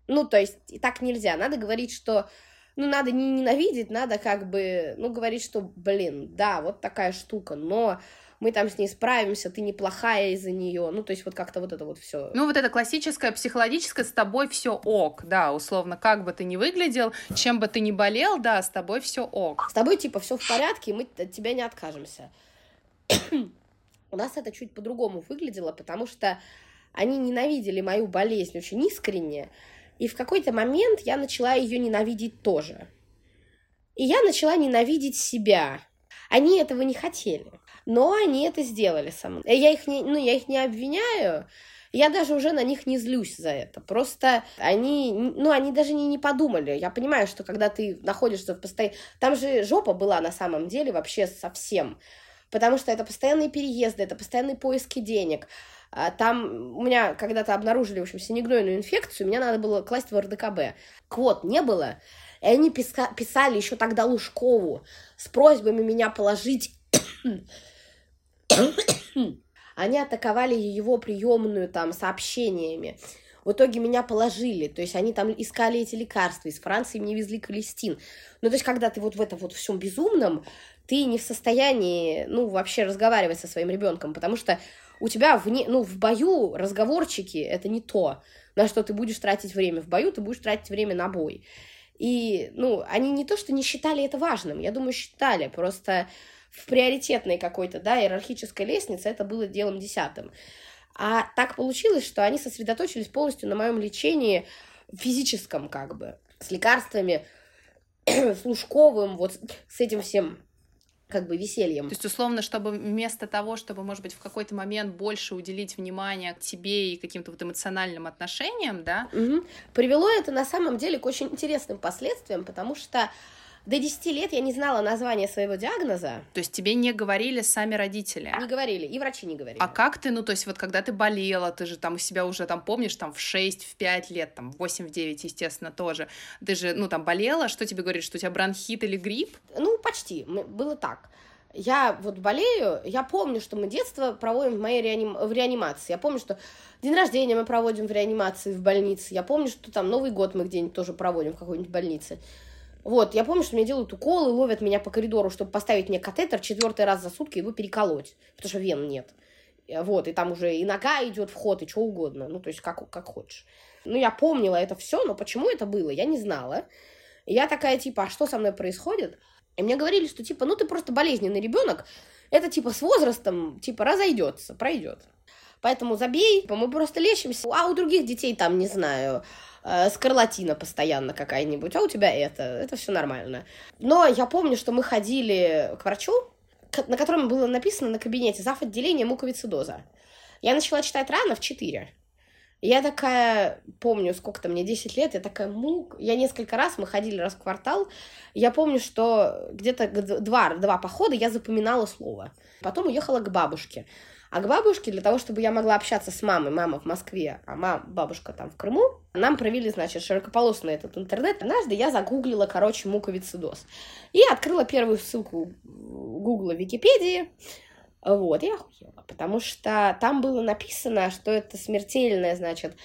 Ну, то есть, и так нельзя. Надо говорить, что ну, надо не ненавидеть, надо как бы, ну, говорить, что, блин, да, вот такая штука, но мы там с ней справимся, ты неплохая из-за нее. Ну, то есть вот как-то вот это вот все. Ну, вот это классическое психологическое с тобой все ок, да, условно, как бы ты ни выглядел, чем бы ты ни болел, да, с тобой все ок. С тобой типа все в порядке, и мы от тебя не откажемся. <coughs> У нас это чуть по-другому выглядело, потому что они ненавидели мою болезнь очень искренне, и в какой-то момент я начала ее ненавидеть тоже. И я начала ненавидеть себя. Они этого не хотели но они это сделали со мной. Я их не, ну, я их не обвиняю, я даже уже на них не злюсь за это. Просто они, ну, они даже не, не подумали. Я понимаю, что когда ты находишься в постоянном... Там же жопа была на самом деле вообще совсем. Потому что это постоянные переезды, это постоянные поиски денег. А там у меня когда-то обнаружили, в общем, синегнойную инфекцию, меня надо было класть в РДКБ. Квот не было, и они писали еще тогда Лужкову с просьбами меня положить <coughs> Они атаковали его приемную там сообщениями. В итоге меня положили, то есть они там искали эти лекарства, из Франции мне везли колестин. Ну, то есть, когда ты вот в этом вот всем безумном, ты не в состоянии, ну, вообще разговаривать со своим ребенком, потому что у тебя вне, ну, в бою разговорчики — это не то, на что ты будешь тратить время. В бою ты будешь тратить время на бой. И, ну, они не то, что не считали это важным, я думаю, считали, просто в приоритетной какой-то, да, иерархической лестнице это было делом десятым. А так получилось, что они сосредоточились полностью на моем лечении физическом, как бы, с лекарствами, <clears throat> с Лужковым, вот с этим всем как бы весельем. То есть, условно, чтобы вместо того, чтобы, может быть, в какой-то момент больше уделить внимание к тебе и каким-то вот эмоциональным отношениям, да? Угу. Привело это на самом деле к очень интересным последствиям, потому что до 10 лет я не знала названия своего диагноза. То есть тебе не говорили сами родители? Не говорили, и врачи не говорили. А как ты, ну, то есть вот когда ты болела, ты же там себя уже там помнишь, там в 6, в 5 лет, там в 8, в 9, естественно, тоже. Ты же, ну, там болела, что тебе говорит, что у тебя бронхит или грипп? Ну, почти, было так. Я вот болею, я помню, что мы детство проводим в моей реаним... в реанимации. Я помню, что день рождения мы проводим в реанимации в больнице. Я помню, что там Новый год мы где-нибудь тоже проводим в какой-нибудь больнице. Вот, я помню, что мне делают уколы, ловят меня по коридору, чтобы поставить мне катетер четвертый раз за сутки его переколоть, потому что вен нет. Э, вот, и там уже и нога идет в ход, и что угодно, ну, то есть как, как хочешь. Ну, я помнила это все, но почему это было, я не знала. Я такая, типа, а что со мной происходит? И мне говорили, что, типа, ну, ты просто болезненный ребенок, это, типа, с возрастом, типа, разойдется, пройдет. Поэтому забей, типа, мы просто лечимся. А у других детей там, не знаю, э, скарлатина постоянно какая-нибудь, а у тебя это, это все нормально. Но я помню, что мы ходили к врачу, на котором было написано на кабинете зав. отделение муковицидоза. Я начала читать рано в 4. Я такая, помню, сколько то мне, 10 лет, я такая, мук. Я несколько раз, мы ходили раз в квартал, я помню, что где-то два, два похода я запоминала слово. Потом уехала к бабушке. А к бабушке, для того, чтобы я могла общаться с мамой, мама в Москве, а мама, бабушка там в Крыму, нам провели, значит, широкополосный этот интернет. Однажды я загуглила, короче, муковицидоз. И открыла первую ссылку Гугла Википедии. Вот, и охуела, потому что там было написано, что это смертельное, значит,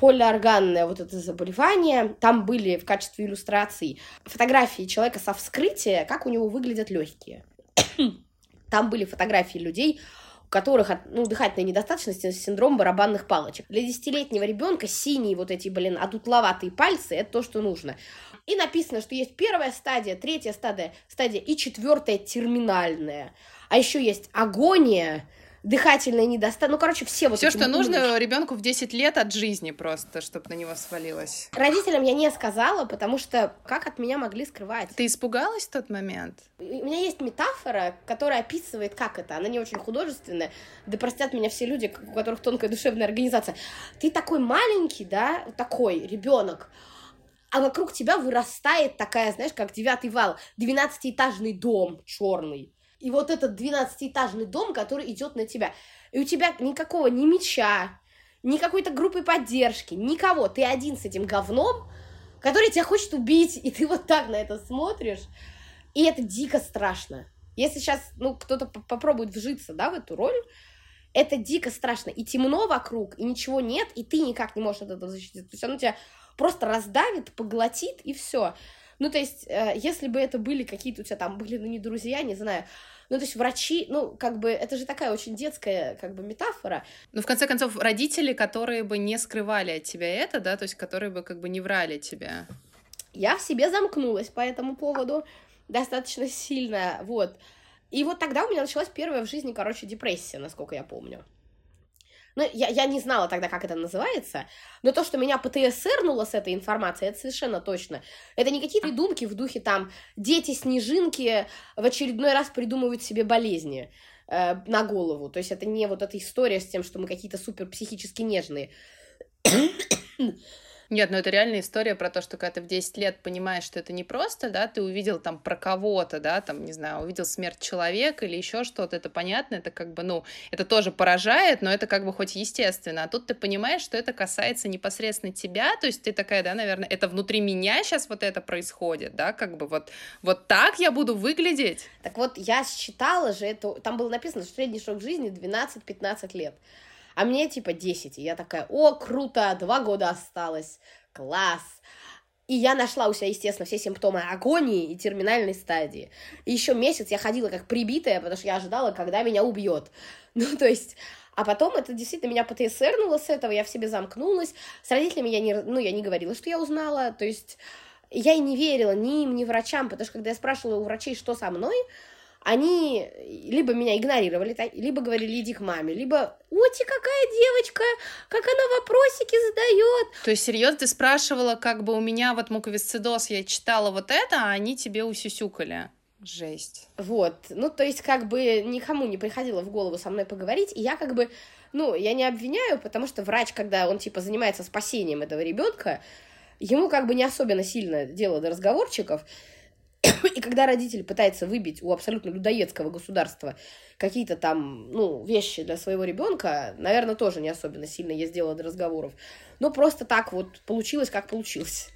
полиорганное вот это заболевание. Там были в качестве иллюстраций фотографии человека со вскрытия, как у него выглядят легкие. Там были фотографии людей, которых ну, дыхательная недостаточность, синдром барабанных палочек. Для десятилетнего ребенка синие вот эти, блин, одутловатые пальцы – это то, что нужно. И написано, что есть первая стадия, третья стадия, стадия и четвертая терминальная. А еще есть агония, дыхательная недостаток. Ну, короче, все вот Все, что нужно ребенку в 10 лет от жизни просто, чтобы на него свалилось. Родителям я не сказала, потому что как от меня могли скрывать? Ты испугалась в тот момент? У меня есть метафора, которая описывает, как это. Она не очень художественная. Да простят меня все люди, у которых тонкая душевная организация. Ты такой маленький, да, такой ребенок, а вокруг тебя вырастает такая, знаешь, как девятый вал, двенадцатиэтажный дом черный. И вот этот двенадцатиэтажный дом, который идет на тебя. И у тебя никакого ни меча, ни какой-то группы поддержки, никого. Ты один с этим говном, который тебя хочет убить, и ты вот так на это смотришь. И это дико страшно. Если сейчас, ну, кто-то попробует вжиться, да, в эту роль, это дико страшно. И темно вокруг, и ничего нет, и ты никак не можешь от этого защититься. То есть оно тебя просто раздавит, поглотит, и все. Ну, то есть, э, если бы это были какие-то у тебя там были, ну, не друзья, не знаю, ну, то есть врачи, ну, как бы, это же такая очень детская, как бы, метафора. Ну, в конце концов, родители, которые бы не скрывали от тебя это, да, то есть, которые бы, как бы, не врали тебя. Я в себе замкнулась по этому поводу достаточно сильно, вот. И вот тогда у меня началась первая в жизни, короче, депрессия, насколько я помню. Ну, я, я не знала тогда, как это называется, но то, что меня ПТСРнуло с этой информацией, это совершенно точно. Это не какие-то придумки в духе там «дети-снежинки в очередной раз придумывают себе болезни» э, на голову. То есть это не вот эта история с тем, что мы какие-то супер психически нежные. Нет, ну это реальная история про то, что когда ты в 10 лет понимаешь, что это не просто, да, ты увидел там про кого-то, да, там, не знаю, увидел смерть человека или еще что-то, это понятно, это как бы, ну, это тоже поражает, но это как бы хоть естественно. А тут ты понимаешь, что это касается непосредственно тебя, то есть ты такая, да, наверное, это внутри меня сейчас вот это происходит, да, как бы вот, вот так я буду выглядеть. Так вот, я считала же это, там было написано, что средний срок жизни 12-15 лет а мне типа 10. И я такая, о, круто, два года осталось, класс. И я нашла у себя, естественно, все симптомы агонии и терминальной стадии. И еще месяц я ходила как прибитая, потому что я ожидала, когда меня убьет. <laughs> Ну, то есть... А потом это действительно меня ПТСРнуло с этого, я в себе замкнулась. С родителями я не, ну, я не говорила, что я узнала. То есть я и не верила ни им, ни врачам, потому что когда я спрашивала у врачей, что со мной, они либо меня игнорировали, либо говорили, иди к маме, либо, оти, какая девочка, как она вопросики задает. То есть, серьезно, ты спрашивала, как бы у меня вот муковисцидоз, я читала вот это, а они тебе усюсюкали. Жесть. Вот, ну, то есть, как бы никому не приходило в голову со мной поговорить, и я как бы, ну, я не обвиняю, потому что врач, когда он, типа, занимается спасением этого ребенка, ему как бы не особенно сильно дело до разговорчиков, и когда родитель пытается выбить у абсолютно людоедского государства какие-то там, ну, вещи для своего ребенка, наверное, тоже не особенно сильно есть дело до разговоров. Но просто так вот получилось, как получилось.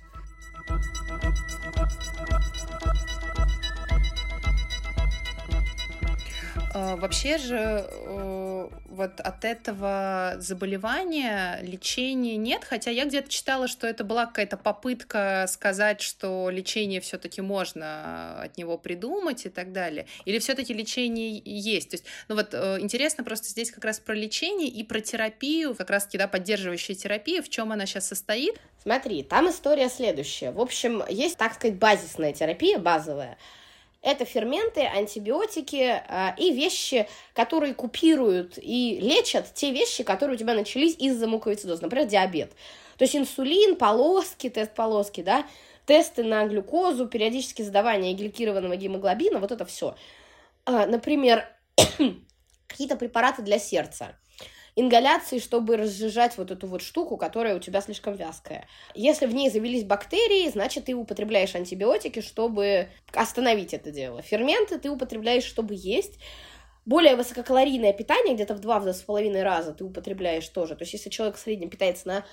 А, вообще же э, вот от этого заболевания лечения нет, хотя я где-то читала, что это была какая-то попытка сказать, что лечение все-таки можно от него придумать и так далее. Или все-таки лечение есть. То есть, ну вот э, интересно просто здесь как раз про лечение и про терапию, как раз-таки, да, поддерживающая терапия, в чем она сейчас состоит. Смотри, там история следующая. В общем, есть, так сказать, базисная терапия, базовая, это ферменты, антибиотики э, и вещи, которые купируют и лечат те вещи, которые у тебя начались из-за муковисцидоза, например, диабет. То есть инсулин, полоски, тест полоски, да, тесты на глюкозу, периодически задавание гликированного гемоглобина, вот это все. Э, например, <coughs> какие-то препараты для сердца ингаляции, чтобы разжижать вот эту вот штуку, которая у тебя слишком вязкая. Если в ней завелись бактерии, значит, ты употребляешь антибиотики, чтобы остановить это дело. Ферменты ты употребляешь, чтобы есть. Более высококалорийное питание, где-то в два с половиной раза ты употребляешь тоже. То есть, если человек в среднем питается на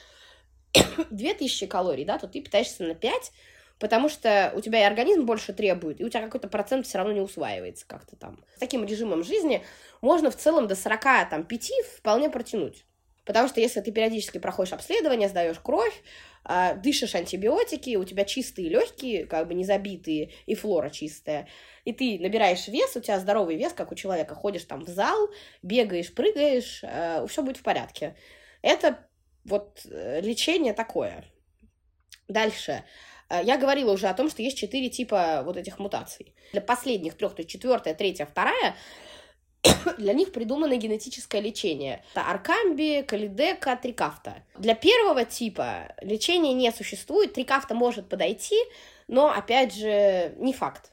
<coughs> 2000 калорий, да, то ты питаешься на 5, потому что у тебя и организм больше требует, и у тебя какой-то процент все равно не усваивается как-то там. С таким режимом жизни можно в целом до 40, там, 5 вполне протянуть. Потому что если ты периодически проходишь обследование, сдаешь кровь, э, дышишь антибиотики, у тебя чистые легкие, как бы не забитые, и флора чистая, и ты набираешь вес, у тебя здоровый вес, как у человека, ходишь там в зал, бегаешь, прыгаешь, э, все будет в порядке. Это вот э, лечение такое. Дальше. Э, я говорила уже о том, что есть четыре типа вот этих мутаций. Для последних трех, то есть четвертая, третья, вторая, <coughs> для них придумано генетическое лечение. Это аркамби, калидека, трикафта. Для первого типа лечения не существует, трикафта может подойти, но, опять же, не факт.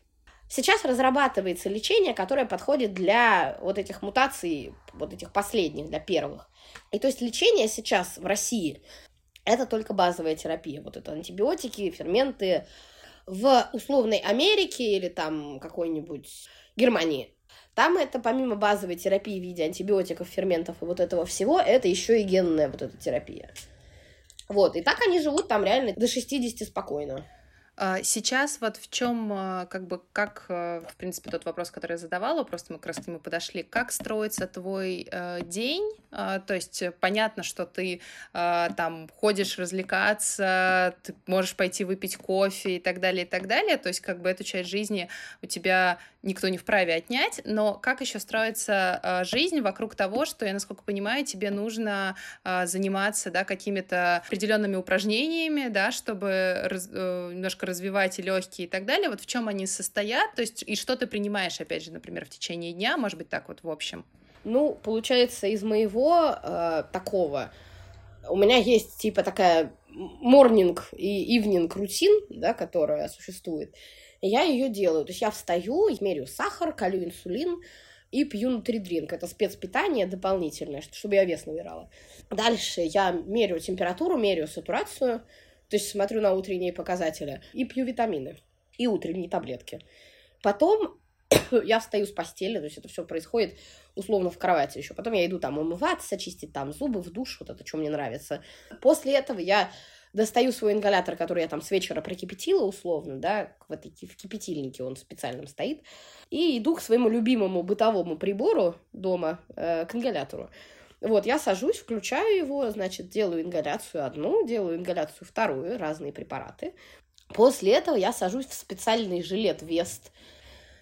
Сейчас разрабатывается лечение, которое подходит для вот этих мутаций, вот этих последних, для первых. И то есть лечение сейчас в России это только базовая терапия. Вот это антибиотики, ферменты. В условной Америке или там какой-нибудь Германии там это помимо базовой терапии в виде антибиотиков, ферментов и вот этого всего, это еще и генная вот эта терапия. Вот, и так они живут там реально до 60 спокойно. А, сейчас вот в чем, а, как бы, как, а, в принципе, тот вопрос, который я задавала, просто мы как раз к нему подошли, как строится твой э, день, э, то есть понятно, что ты э, там ходишь развлекаться, ты можешь пойти выпить кофе и так далее, и так далее, то есть как бы эту часть жизни у тебя никто не вправе отнять, но как еще строится э, жизнь вокруг того, что, я насколько понимаю, тебе нужно э, заниматься, да, какими-то определенными упражнениями, да, чтобы раз, э, немножко развивать легкие и так далее, вот в чем они состоят, то есть и что ты принимаешь, опять же, например, в течение дня, может быть, так вот в общем? Ну, получается, из моего э, такого у меня есть типа такая морнинг и ивнинг рутин, да, которая существует. И я ее делаю. То есть я встаю, меряю сахар, колю инсулин и пью нутридринк. Это спецпитание дополнительное, чтобы я вес набирала. Дальше я меряю температуру, меряю сатурацию, то есть смотрю на утренние показатели и пью витамины, и утренние таблетки. Потом <coughs> я встаю с постели, то есть это все происходит условно в кровати еще. Потом я иду там умываться, чистить там зубы в душ, вот это, что мне нравится. После этого я достаю свой ингалятор, который я там с вечера прокипятила условно, да, в, этой, в кипятильнике он специальном стоит, и иду к своему любимому бытовому прибору дома, э, к ингалятору. Вот, я сажусь, включаю его, значит, делаю ингаляцию одну, делаю ингаляцию вторую, разные препараты. После этого я сажусь в специальный жилет Вест.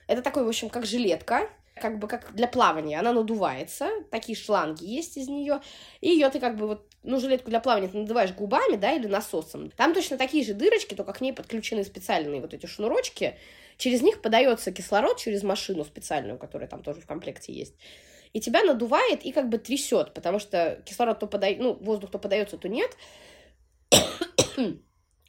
Это такой, в общем, как жилетка, как бы как для плавания. Она надувается, такие шланги есть из нее. И ее ты как бы вот, ну, жилетку для плавания ты надуваешь губами, да, или насосом. Там точно такие же дырочки, только к ней подключены специальные вот эти шнурочки. Через них подается кислород через машину специальную, которая там тоже в комплекте есть и тебя надувает и как бы трясет, потому что кислород то подает, ну, воздух то подается, то нет.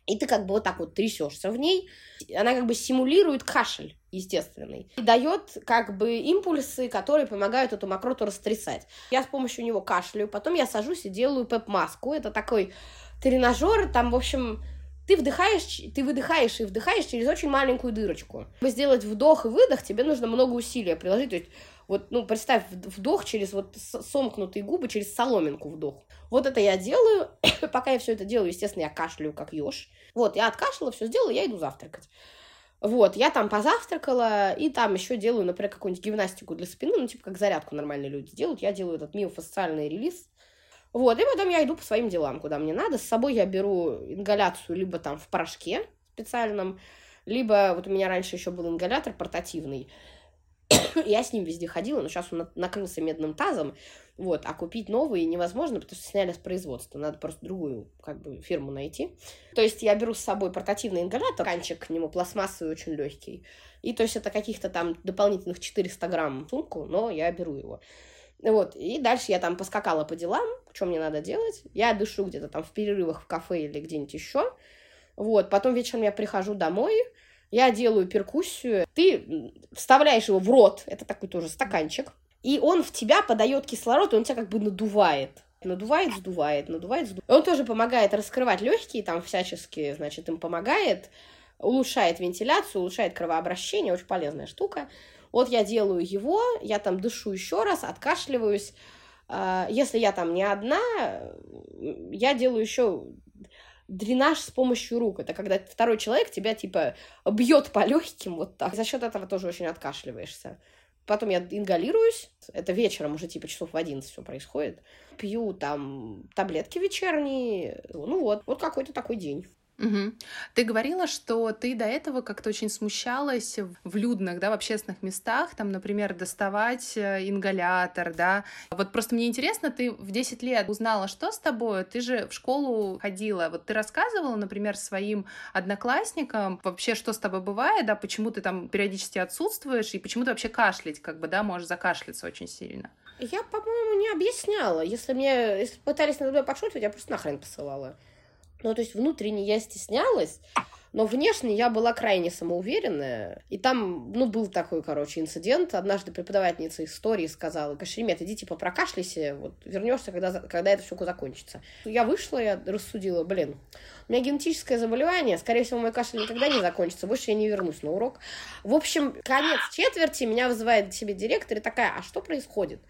И ты как бы вот так вот трясешься в ней. Она как бы симулирует кашель естественный. И дает как бы импульсы, которые помогают эту мокроту растрясать. Я с помощью него кашляю, потом я сажусь и делаю пеп-маску. Это такой тренажер, там, в общем, ты вдыхаешь, ты выдыхаешь и вдыхаешь через очень маленькую дырочку. Чтобы сделать вдох и выдох, тебе нужно много усилия приложить. То есть вот, ну, представь, вдох через вот сомкнутые губы, через соломинку вдох. Вот это я делаю. <coughs> Пока я все это делаю, естественно, я кашляю, как еж. Вот, я откашляла, все сделала, я иду завтракать. Вот, я там позавтракала, и там еще делаю, например, какую-нибудь гимнастику для спины, ну, типа, как зарядку нормальные люди делают. Я делаю этот миофасциальный релиз. Вот, и потом я иду по своим делам, куда мне надо. С собой я беру ингаляцию либо там в порошке специальном, либо вот у меня раньше еще был ингалятор портативный. <coughs> я с ним везде ходила, но сейчас он накрылся медным тазом, вот, а купить новый невозможно, потому что сняли с производства, надо просто другую, как бы, фирму найти. То есть я беру с собой портативный ингалятор, канчик к нему пластмассовый, очень легкий, и то есть это каких-то там дополнительных 400 грамм сумку, но я беру его. Вот, и дальше я там поскакала по делам, что мне надо делать. Я дышу где-то там в перерывах в кафе или где-нибудь еще. Вот, потом вечером я прихожу домой, я делаю перкуссию, ты вставляешь его в рот, это такой тоже стаканчик, и он в тебя подает кислород, и он тебя как бы надувает. Надувает, сдувает, надувает, сдувает. Он тоже помогает раскрывать легкие, там всячески, значит, им помогает, улучшает вентиляцию, улучшает кровообращение, очень полезная штука. Вот я делаю его, я там дышу еще раз, откашливаюсь. А, если я там не одна, я делаю еще дренаж с помощью рук. Это когда второй человек тебя, типа, бьет по легким вот так. За счет этого тоже очень откашливаешься. Потом я ингалируюсь. Это вечером уже, типа, часов в 11 все происходит. Пью там таблетки вечерние. Ну вот, вот какой-то такой день. Угу. Ты говорила, что ты до этого как-то очень смущалась в людных, да, в общественных местах, там, например, доставать э, ингалятор, да. Вот просто мне интересно, ты в 10 лет узнала, что с тобой, ты же в школу ходила, вот ты рассказывала, например, своим одноклассникам вообще, что с тобой бывает, да, почему ты там периодически отсутствуешь, и почему ты вообще кашлять, как бы, да, можешь закашляться очень сильно. Я, по-моему, не объясняла. Если мне если пытались надо мной подшутить, я просто нахрен посылала. Ну, то есть внутренне я стеснялась, но внешне я была крайне самоуверенная. И там, ну, был такой, короче, инцидент. Однажды преподавательница истории сказала, Кашемет, иди, типа, прокашляйся, вот, вернешься, когда, когда это все закончится. Я вышла, я рассудила, блин, у меня генетическое заболевание, скорее всего, мой кашель никогда не закончится, больше я не вернусь на урок. В общем, конец четверти, меня вызывает к себе директор и такая, а что происходит?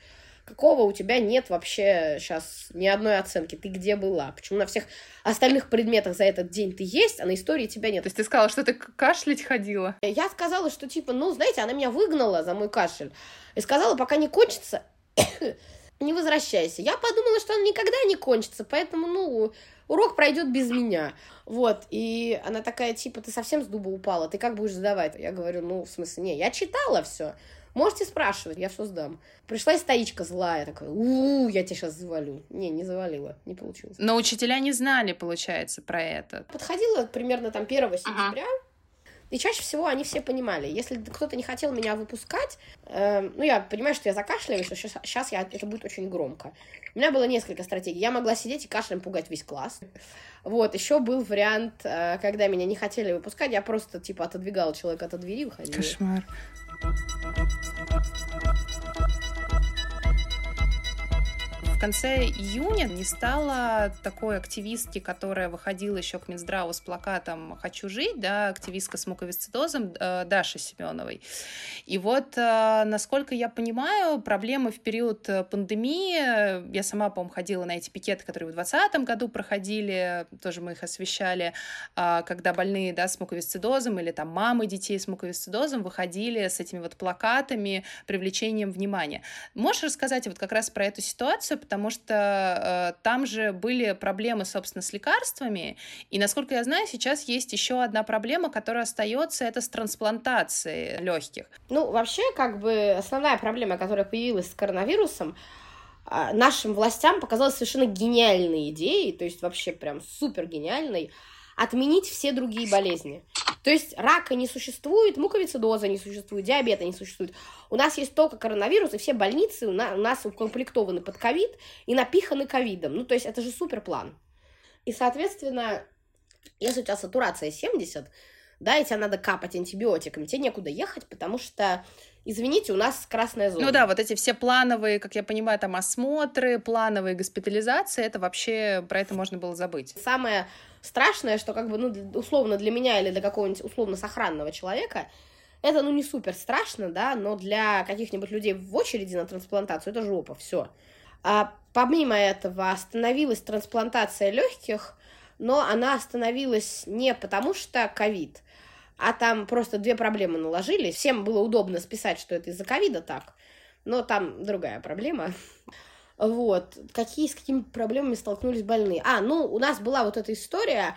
Какого у тебя нет вообще сейчас ни одной оценки? Ты где была? Почему на всех остальных предметах за этот день ты есть, а на истории тебя нет? То есть ты сказала, что ты кашлять ходила? Я сказала, что типа, ну, знаете, она меня выгнала за мой кашель. И сказала, пока не кончится, <coughs> не возвращайся. Я подумала, что он никогда не кончится, поэтому, ну, урок пройдет без меня. Вот, и она такая, типа, ты совсем с дуба упала, ты как будешь задавать? Я говорю, ну, в смысле, не, я читала все. Можете спрашивать, я все сдам. Пришла историчка злая, такая, у, я тебя сейчас завалю. Не, не завалила, не получилось. Но учителя не знали, получается, про это. Подходила примерно там 1 сентября, ага. И чаще всего они все понимали, если кто-то не хотел меня выпускать, э, ну, я понимаю, что я закашляюсь, что сейчас, сейчас я, это будет очень громко. У меня было несколько стратегий. Я могла сидеть и кашлем пугать весь класс. Вот, еще был вариант, э, когда меня не хотели выпускать, я просто, типа, отодвигала человека от двери и выходила. Кошмар. Thank you. Конце июня не стало такой активистки, которая выходила еще к Минздраву с плакатом «Хочу жить», да, активистка с муковисцидозом э, Даши Семеновой. И вот, э, насколько я понимаю, проблемы в период пандемии, я сама, по-моему, ходила на эти пикеты, которые в 2020 году проходили, тоже мы их освещали, э, когда больные, да, с муковисцидозом или там мамы детей с муковисцидозом выходили с этими вот плакатами, привлечением внимания. Можешь рассказать вот как раз про эту ситуацию, потому что э, там же были проблемы, собственно, с лекарствами, и, насколько я знаю, сейчас есть еще одна проблема, которая остается, это с трансплантацией легких. Ну, вообще, как бы основная проблема, которая появилась с коронавирусом, э, нашим властям показалась совершенно гениальной идеей, то есть вообще прям супер гениальной, отменить все другие болезни. То есть рака не существует, муковицидоза не существует, диабета не существует. У нас есть только коронавирус, и все больницы у нас укомплектованы под ковид и напиханы ковидом. Ну, то есть это же супер план. И, соответственно, если у тебя сатурация 70, да, и тебе надо капать антибиотиками, тебе некуда ехать, потому что, извините, у нас красная зона. Ну да, вот эти все плановые, как я понимаю, там осмотры, плановые госпитализации, это вообще, про это можно было забыть. Самое страшное, что как бы, ну, условно для меня или для какого-нибудь условно сохранного человека, это, ну, не супер страшно, да, но для каких-нибудь людей в очереди на трансплантацию это жопа, все. А помимо этого остановилась трансплантация легких, но она остановилась не потому что ковид, а там просто две проблемы наложились. Всем было удобно списать, что это из-за ковида так, но там другая проблема. <laughs> Вот. Какие, с какими проблемами столкнулись больные? А, ну, у нас была вот эта история,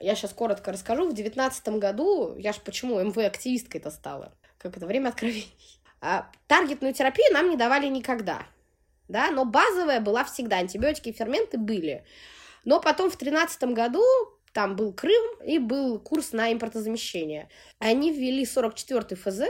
я сейчас коротко расскажу. В девятнадцатом году, я ж почему МВ-активисткой это стала? Как это, время откровений. А, таргетную терапию нам не давали никогда. Да, но базовая была всегда, антибиотики и ферменты были. Но потом в тринадцатом году там был Крым и был курс на импортозамещение. Они ввели 44-й ФЗ,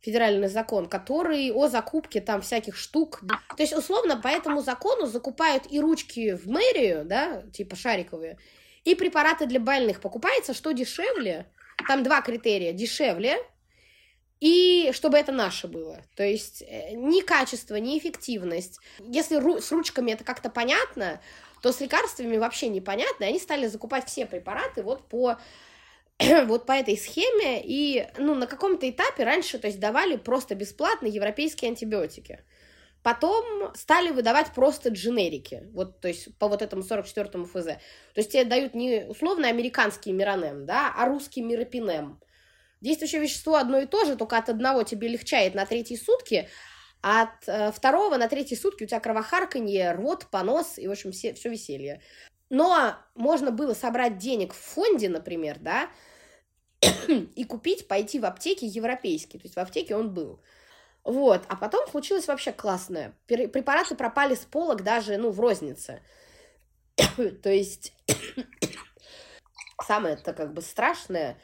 федеральный закон, который о закупке там всяких штук. То есть, условно, по этому закону закупают и ручки в мэрию, да, типа шариковые, и препараты для больных. Покупается что дешевле, там два критерия, дешевле, и чтобы это наше было. То есть э, ни качество, ни эффективность. Если ру- с ручками это как-то понятно, то с лекарствами вообще непонятно, и они стали закупать все препараты вот по <clears throat> вот по этой схеме, и, ну, на каком-то этапе раньше, то есть, давали просто бесплатно европейские антибиотики. Потом стали выдавать просто дженерики, вот, то есть, по вот этому 44-му ФЗ. То есть, тебе дают не условно американский миронем, да, а русский миропинем. Действующее вещество одно и то же, только от одного тебе легчает на третьи сутки, от э, второго на третьи сутки у тебя кровохарканье, рот, понос и, в общем, все, все веселье. Но можно было собрать денег в фонде, например, да, <clears throat> и купить, пойти в аптеки европейские. То есть в аптеке он был. Вот. А потом случилось вообще классное. Препараты пропали с полок даже, ну, в рознице. <clears throat> То есть <clears throat> самое это как бы страшное,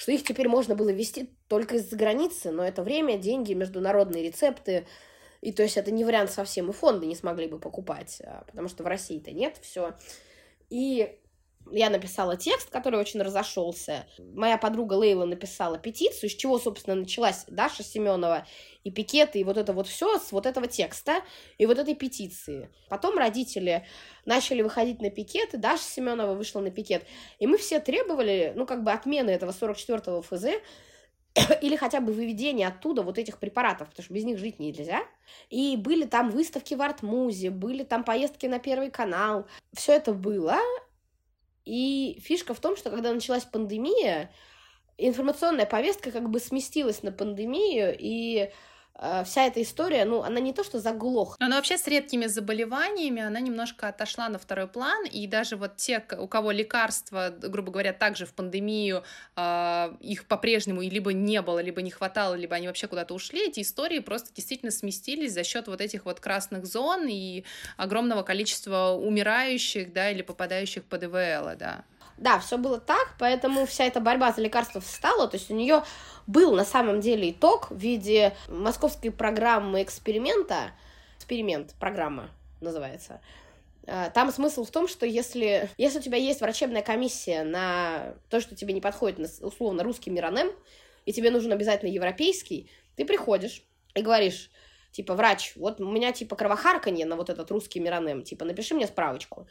что их теперь можно было вести только из-за границы, но это время, деньги, международные рецепты, и то есть это не вариант совсем, и фонды не смогли бы покупать, а, потому что в России-то нет, все. И я написала текст, который очень разошелся. Моя подруга Лейла написала петицию, из чего, собственно, началась Даша Семенова и пикеты, и вот это вот все с вот этого текста и вот этой петиции. Потом родители начали выходить на пикеты, Даша Семенова вышла на пикет, и мы все требовали, ну, как бы отмены этого 44-го ФЗ, <coughs> или хотя бы выведение оттуда вот этих препаратов, потому что без них жить нельзя. И были там выставки в Артмузе, были там поездки на Первый канал. Все это было, и фишка в том, что когда началась пандемия, информационная повестка как бы сместилась на пандемию, и вся эта история, ну, она не то что заглохла. Она вообще с редкими заболеваниями, она немножко отошла на второй план, и даже вот те, у кого лекарства, грубо говоря, также в пандемию, э, их по-прежнему либо не было, либо не хватало, либо они вообще куда-то ушли, эти истории просто действительно сместились за счет вот этих вот красных зон и огромного количества умирающих, да, или попадающих под ИВЛ, да. Да, все было так, поэтому вся эта борьба за лекарства встала, то есть у нее был на самом деле итог в виде московской программы эксперимента, эксперимент, программа называется. А, там смысл в том, что если, если у тебя есть врачебная комиссия на то, что тебе не подходит, на, условно, русский миронем, и тебе нужен обязательно европейский, ты приходишь и говоришь, типа, врач, вот у меня, типа, кровохарканье на вот этот русский миронем, типа, напиши мне справочку.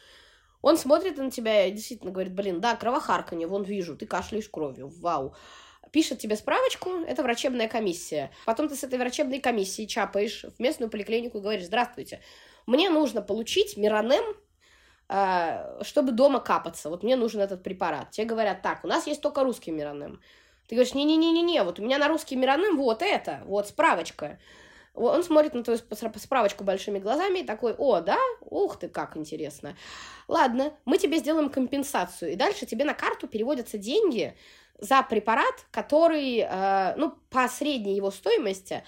Он смотрит на тебя и действительно говорит, блин, да, кровохарканье, вон вижу, ты кашляешь кровью, вау. Пишет тебе справочку, это врачебная комиссия. Потом ты с этой врачебной комиссией чапаешь в местную поликлинику и говоришь, здравствуйте, мне нужно получить миронем, э, чтобы дома капаться. Вот мне нужен этот препарат. Тебе говорят, так, у нас есть только русский миронем. Ты говоришь, не-не-не-не-не, вот у меня на русский миронем вот это, вот справочка. Он смотрит на твою справочку большими глазами и такой, о, да? Ух ты, как интересно. Ладно, мы тебе сделаем компенсацию. И дальше тебе на карту переводятся деньги за препарат, который, э, ну, по средней его стоимости,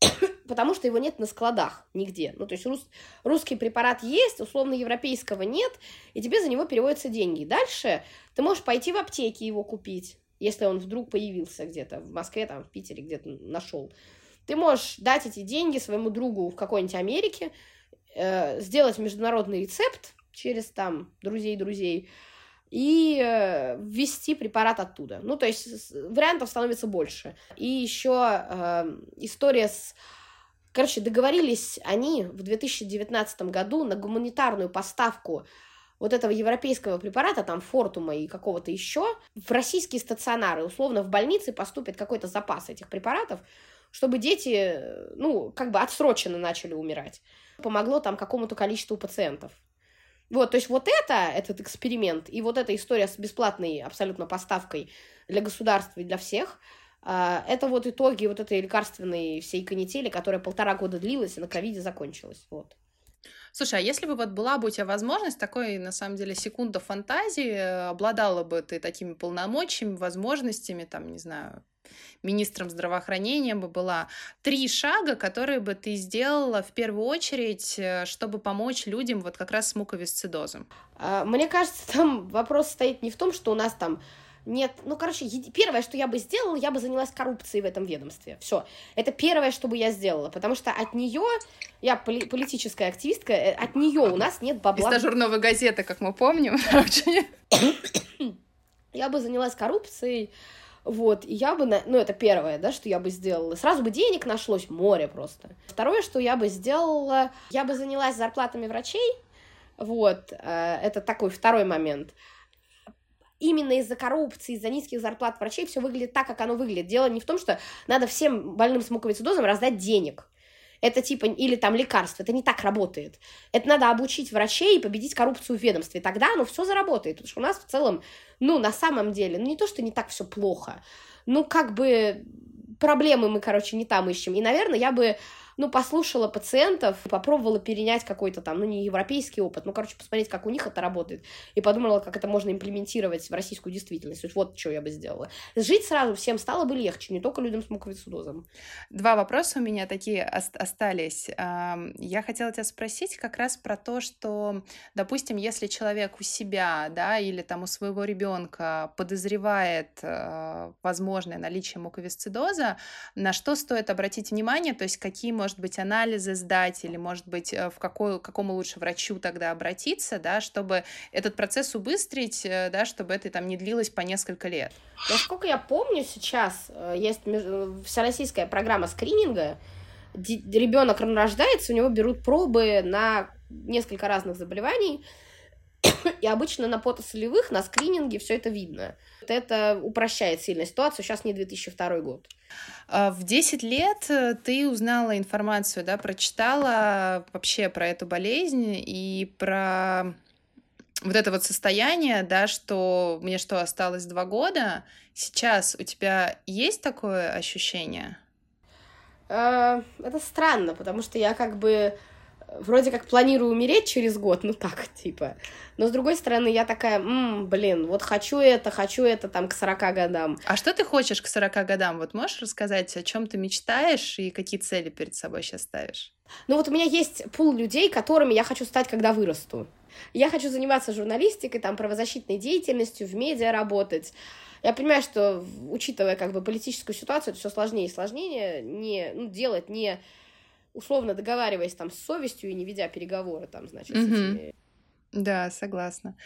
<coughs> потому что его нет на складах нигде. Ну, то есть рус, русский препарат есть, условно европейского нет, и тебе за него переводятся деньги. Дальше ты можешь пойти в аптеке его купить, если он вдруг появился где-то в Москве, там, в Питере где-то нашел. Ты можешь дать эти деньги своему другу в какой-нибудь Америке, э, сделать международный рецепт через там друзей-друзей и э, ввести препарат оттуда. Ну, то есть вариантов становится больше. И еще э, история с... Короче, договорились они в 2019 году на гуманитарную поставку вот этого европейского препарата, там, фортума и какого-то еще, в российские стационары. Условно, в больнице поступит какой-то запас этих препаратов, чтобы дети, ну, как бы отсроченно начали умирать. Помогло там какому-то количеству пациентов. Вот, то есть вот это, этот эксперимент, и вот эта история с бесплатной абсолютно поставкой для государства и для всех, а, это вот итоги вот этой лекарственной всей канители, которая полтора года длилась и на ковиде закончилась. Вот. Слушай, а если бы вот была бы у тебя возможность такой, на самом деле, секунда фантазии, обладала бы ты такими полномочиями, возможностями, там, не знаю, министром здравоохранения бы была три шага, которые бы ты сделала в первую очередь, э, чтобы помочь людям вот как раз с муковисцидозом? А, мне кажется, там вопрос стоит не в том, что у нас там нет, ну, короче, первое, что я бы сделала, я бы занялась коррупцией в этом ведомстве. Все. Это первое, что бы я сделала, потому что от нее, я поли- политическая активистка, э, от нее у нас нет бабла. Из «Новой газеты», как мы помним. <laughs> я бы занялась коррупцией, вот, и я бы, ну, это первое, да, что я бы сделала. Сразу бы денег нашлось море просто. Второе, что я бы сделала, я бы занялась зарплатами врачей, вот, э, это такой второй момент. Именно из-за коррупции, из-за низких зарплат врачей все выглядит так, как оно выглядит. Дело не в том, что надо всем больным с муковицидозом раздать денег это типа, или там лекарство, это не так работает. Это надо обучить врачей и победить коррупцию в ведомстве, тогда оно все заработает, потому что у нас в целом, ну, на самом деле, ну, не то, что не так все плохо, ну, как бы проблемы мы, короче, не там ищем. И, наверное, я бы ну, послушала пациентов, попробовала перенять какой-то там, ну, не европейский опыт, ну, короче, посмотреть, как у них это работает, и подумала, как это можно имплементировать в российскую действительность. То есть вот что я бы сделала. Жить сразу всем стало бы легче, не только людям с муковисцидозом. Два вопроса у меня такие остались. Я хотела тебя спросить как раз про то, что, допустим, если человек у себя, да, или там у своего ребенка подозревает э, возможное наличие муковисцидоза, на что стоит обратить внимание, то есть какие может быть, анализы сдать, или, может быть, э, в какой, какому лучше врачу тогда обратиться, да, чтобы этот процесс убыстрить, э, да, чтобы это там не длилось по несколько лет. Насколько я помню, сейчас э, есть всероссийская программа скрининга, ребенок рождается, у него берут пробы на несколько разных заболеваний, <coughs> и обычно на потосолевых, на скрининге все это видно. Это упрощает сильно ситуацию. Сейчас не 2002 год. А, в 10 лет э, ты узнала информацию, да, прочитала вообще про эту болезнь и про вот это вот состояние, да, что мне что, осталось два года. Сейчас у тебя есть такое ощущение? А, это странно, потому что я как бы вроде как планирую умереть через год, ну так, типа. Но с другой стороны, я такая, м блин, вот хочу это, хочу это там к 40 годам. А что ты хочешь к 40 годам? Вот можешь рассказать, о чем ты мечтаешь и какие цели перед собой сейчас ставишь? Ну вот у меня есть пул людей, которыми я хочу стать, когда вырасту. Я хочу заниматься журналистикой, там, правозащитной деятельностью, в медиа работать. Я понимаю, что, учитывая как бы политическую ситуацию, это все сложнее и сложнее не, ну, делать не условно договариваясь там с совестью и не ведя переговоры там, значит, угу. с этими... Да, согласна.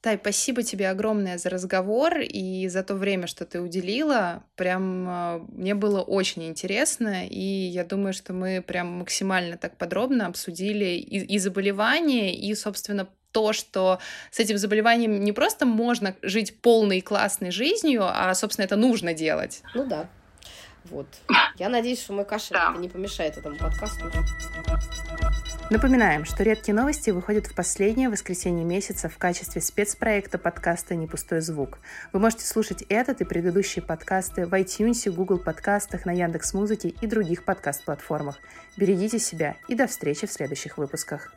Тай, спасибо тебе огромное за разговор и за то время, что ты уделила. Прям э, мне было очень интересно, и я думаю, что мы прям максимально так подробно обсудили и, и заболевания, и, собственно, то, что с этим заболеванием не просто можно жить полной классной жизнью, а, собственно, это нужно делать. Ну да. Вот. Я надеюсь, что мой кашель да. это не помешает этому подкасту. Напоминаем, что «Редкие новости» выходят в последнее воскресенье месяца в качестве спецпроекта подкаста «Не пустой звук». Вы можете слушать этот и предыдущие подкасты в iTunes, Google подкастах, на Яндекс.Музыке и других подкаст-платформах. Берегите себя и до встречи в следующих выпусках.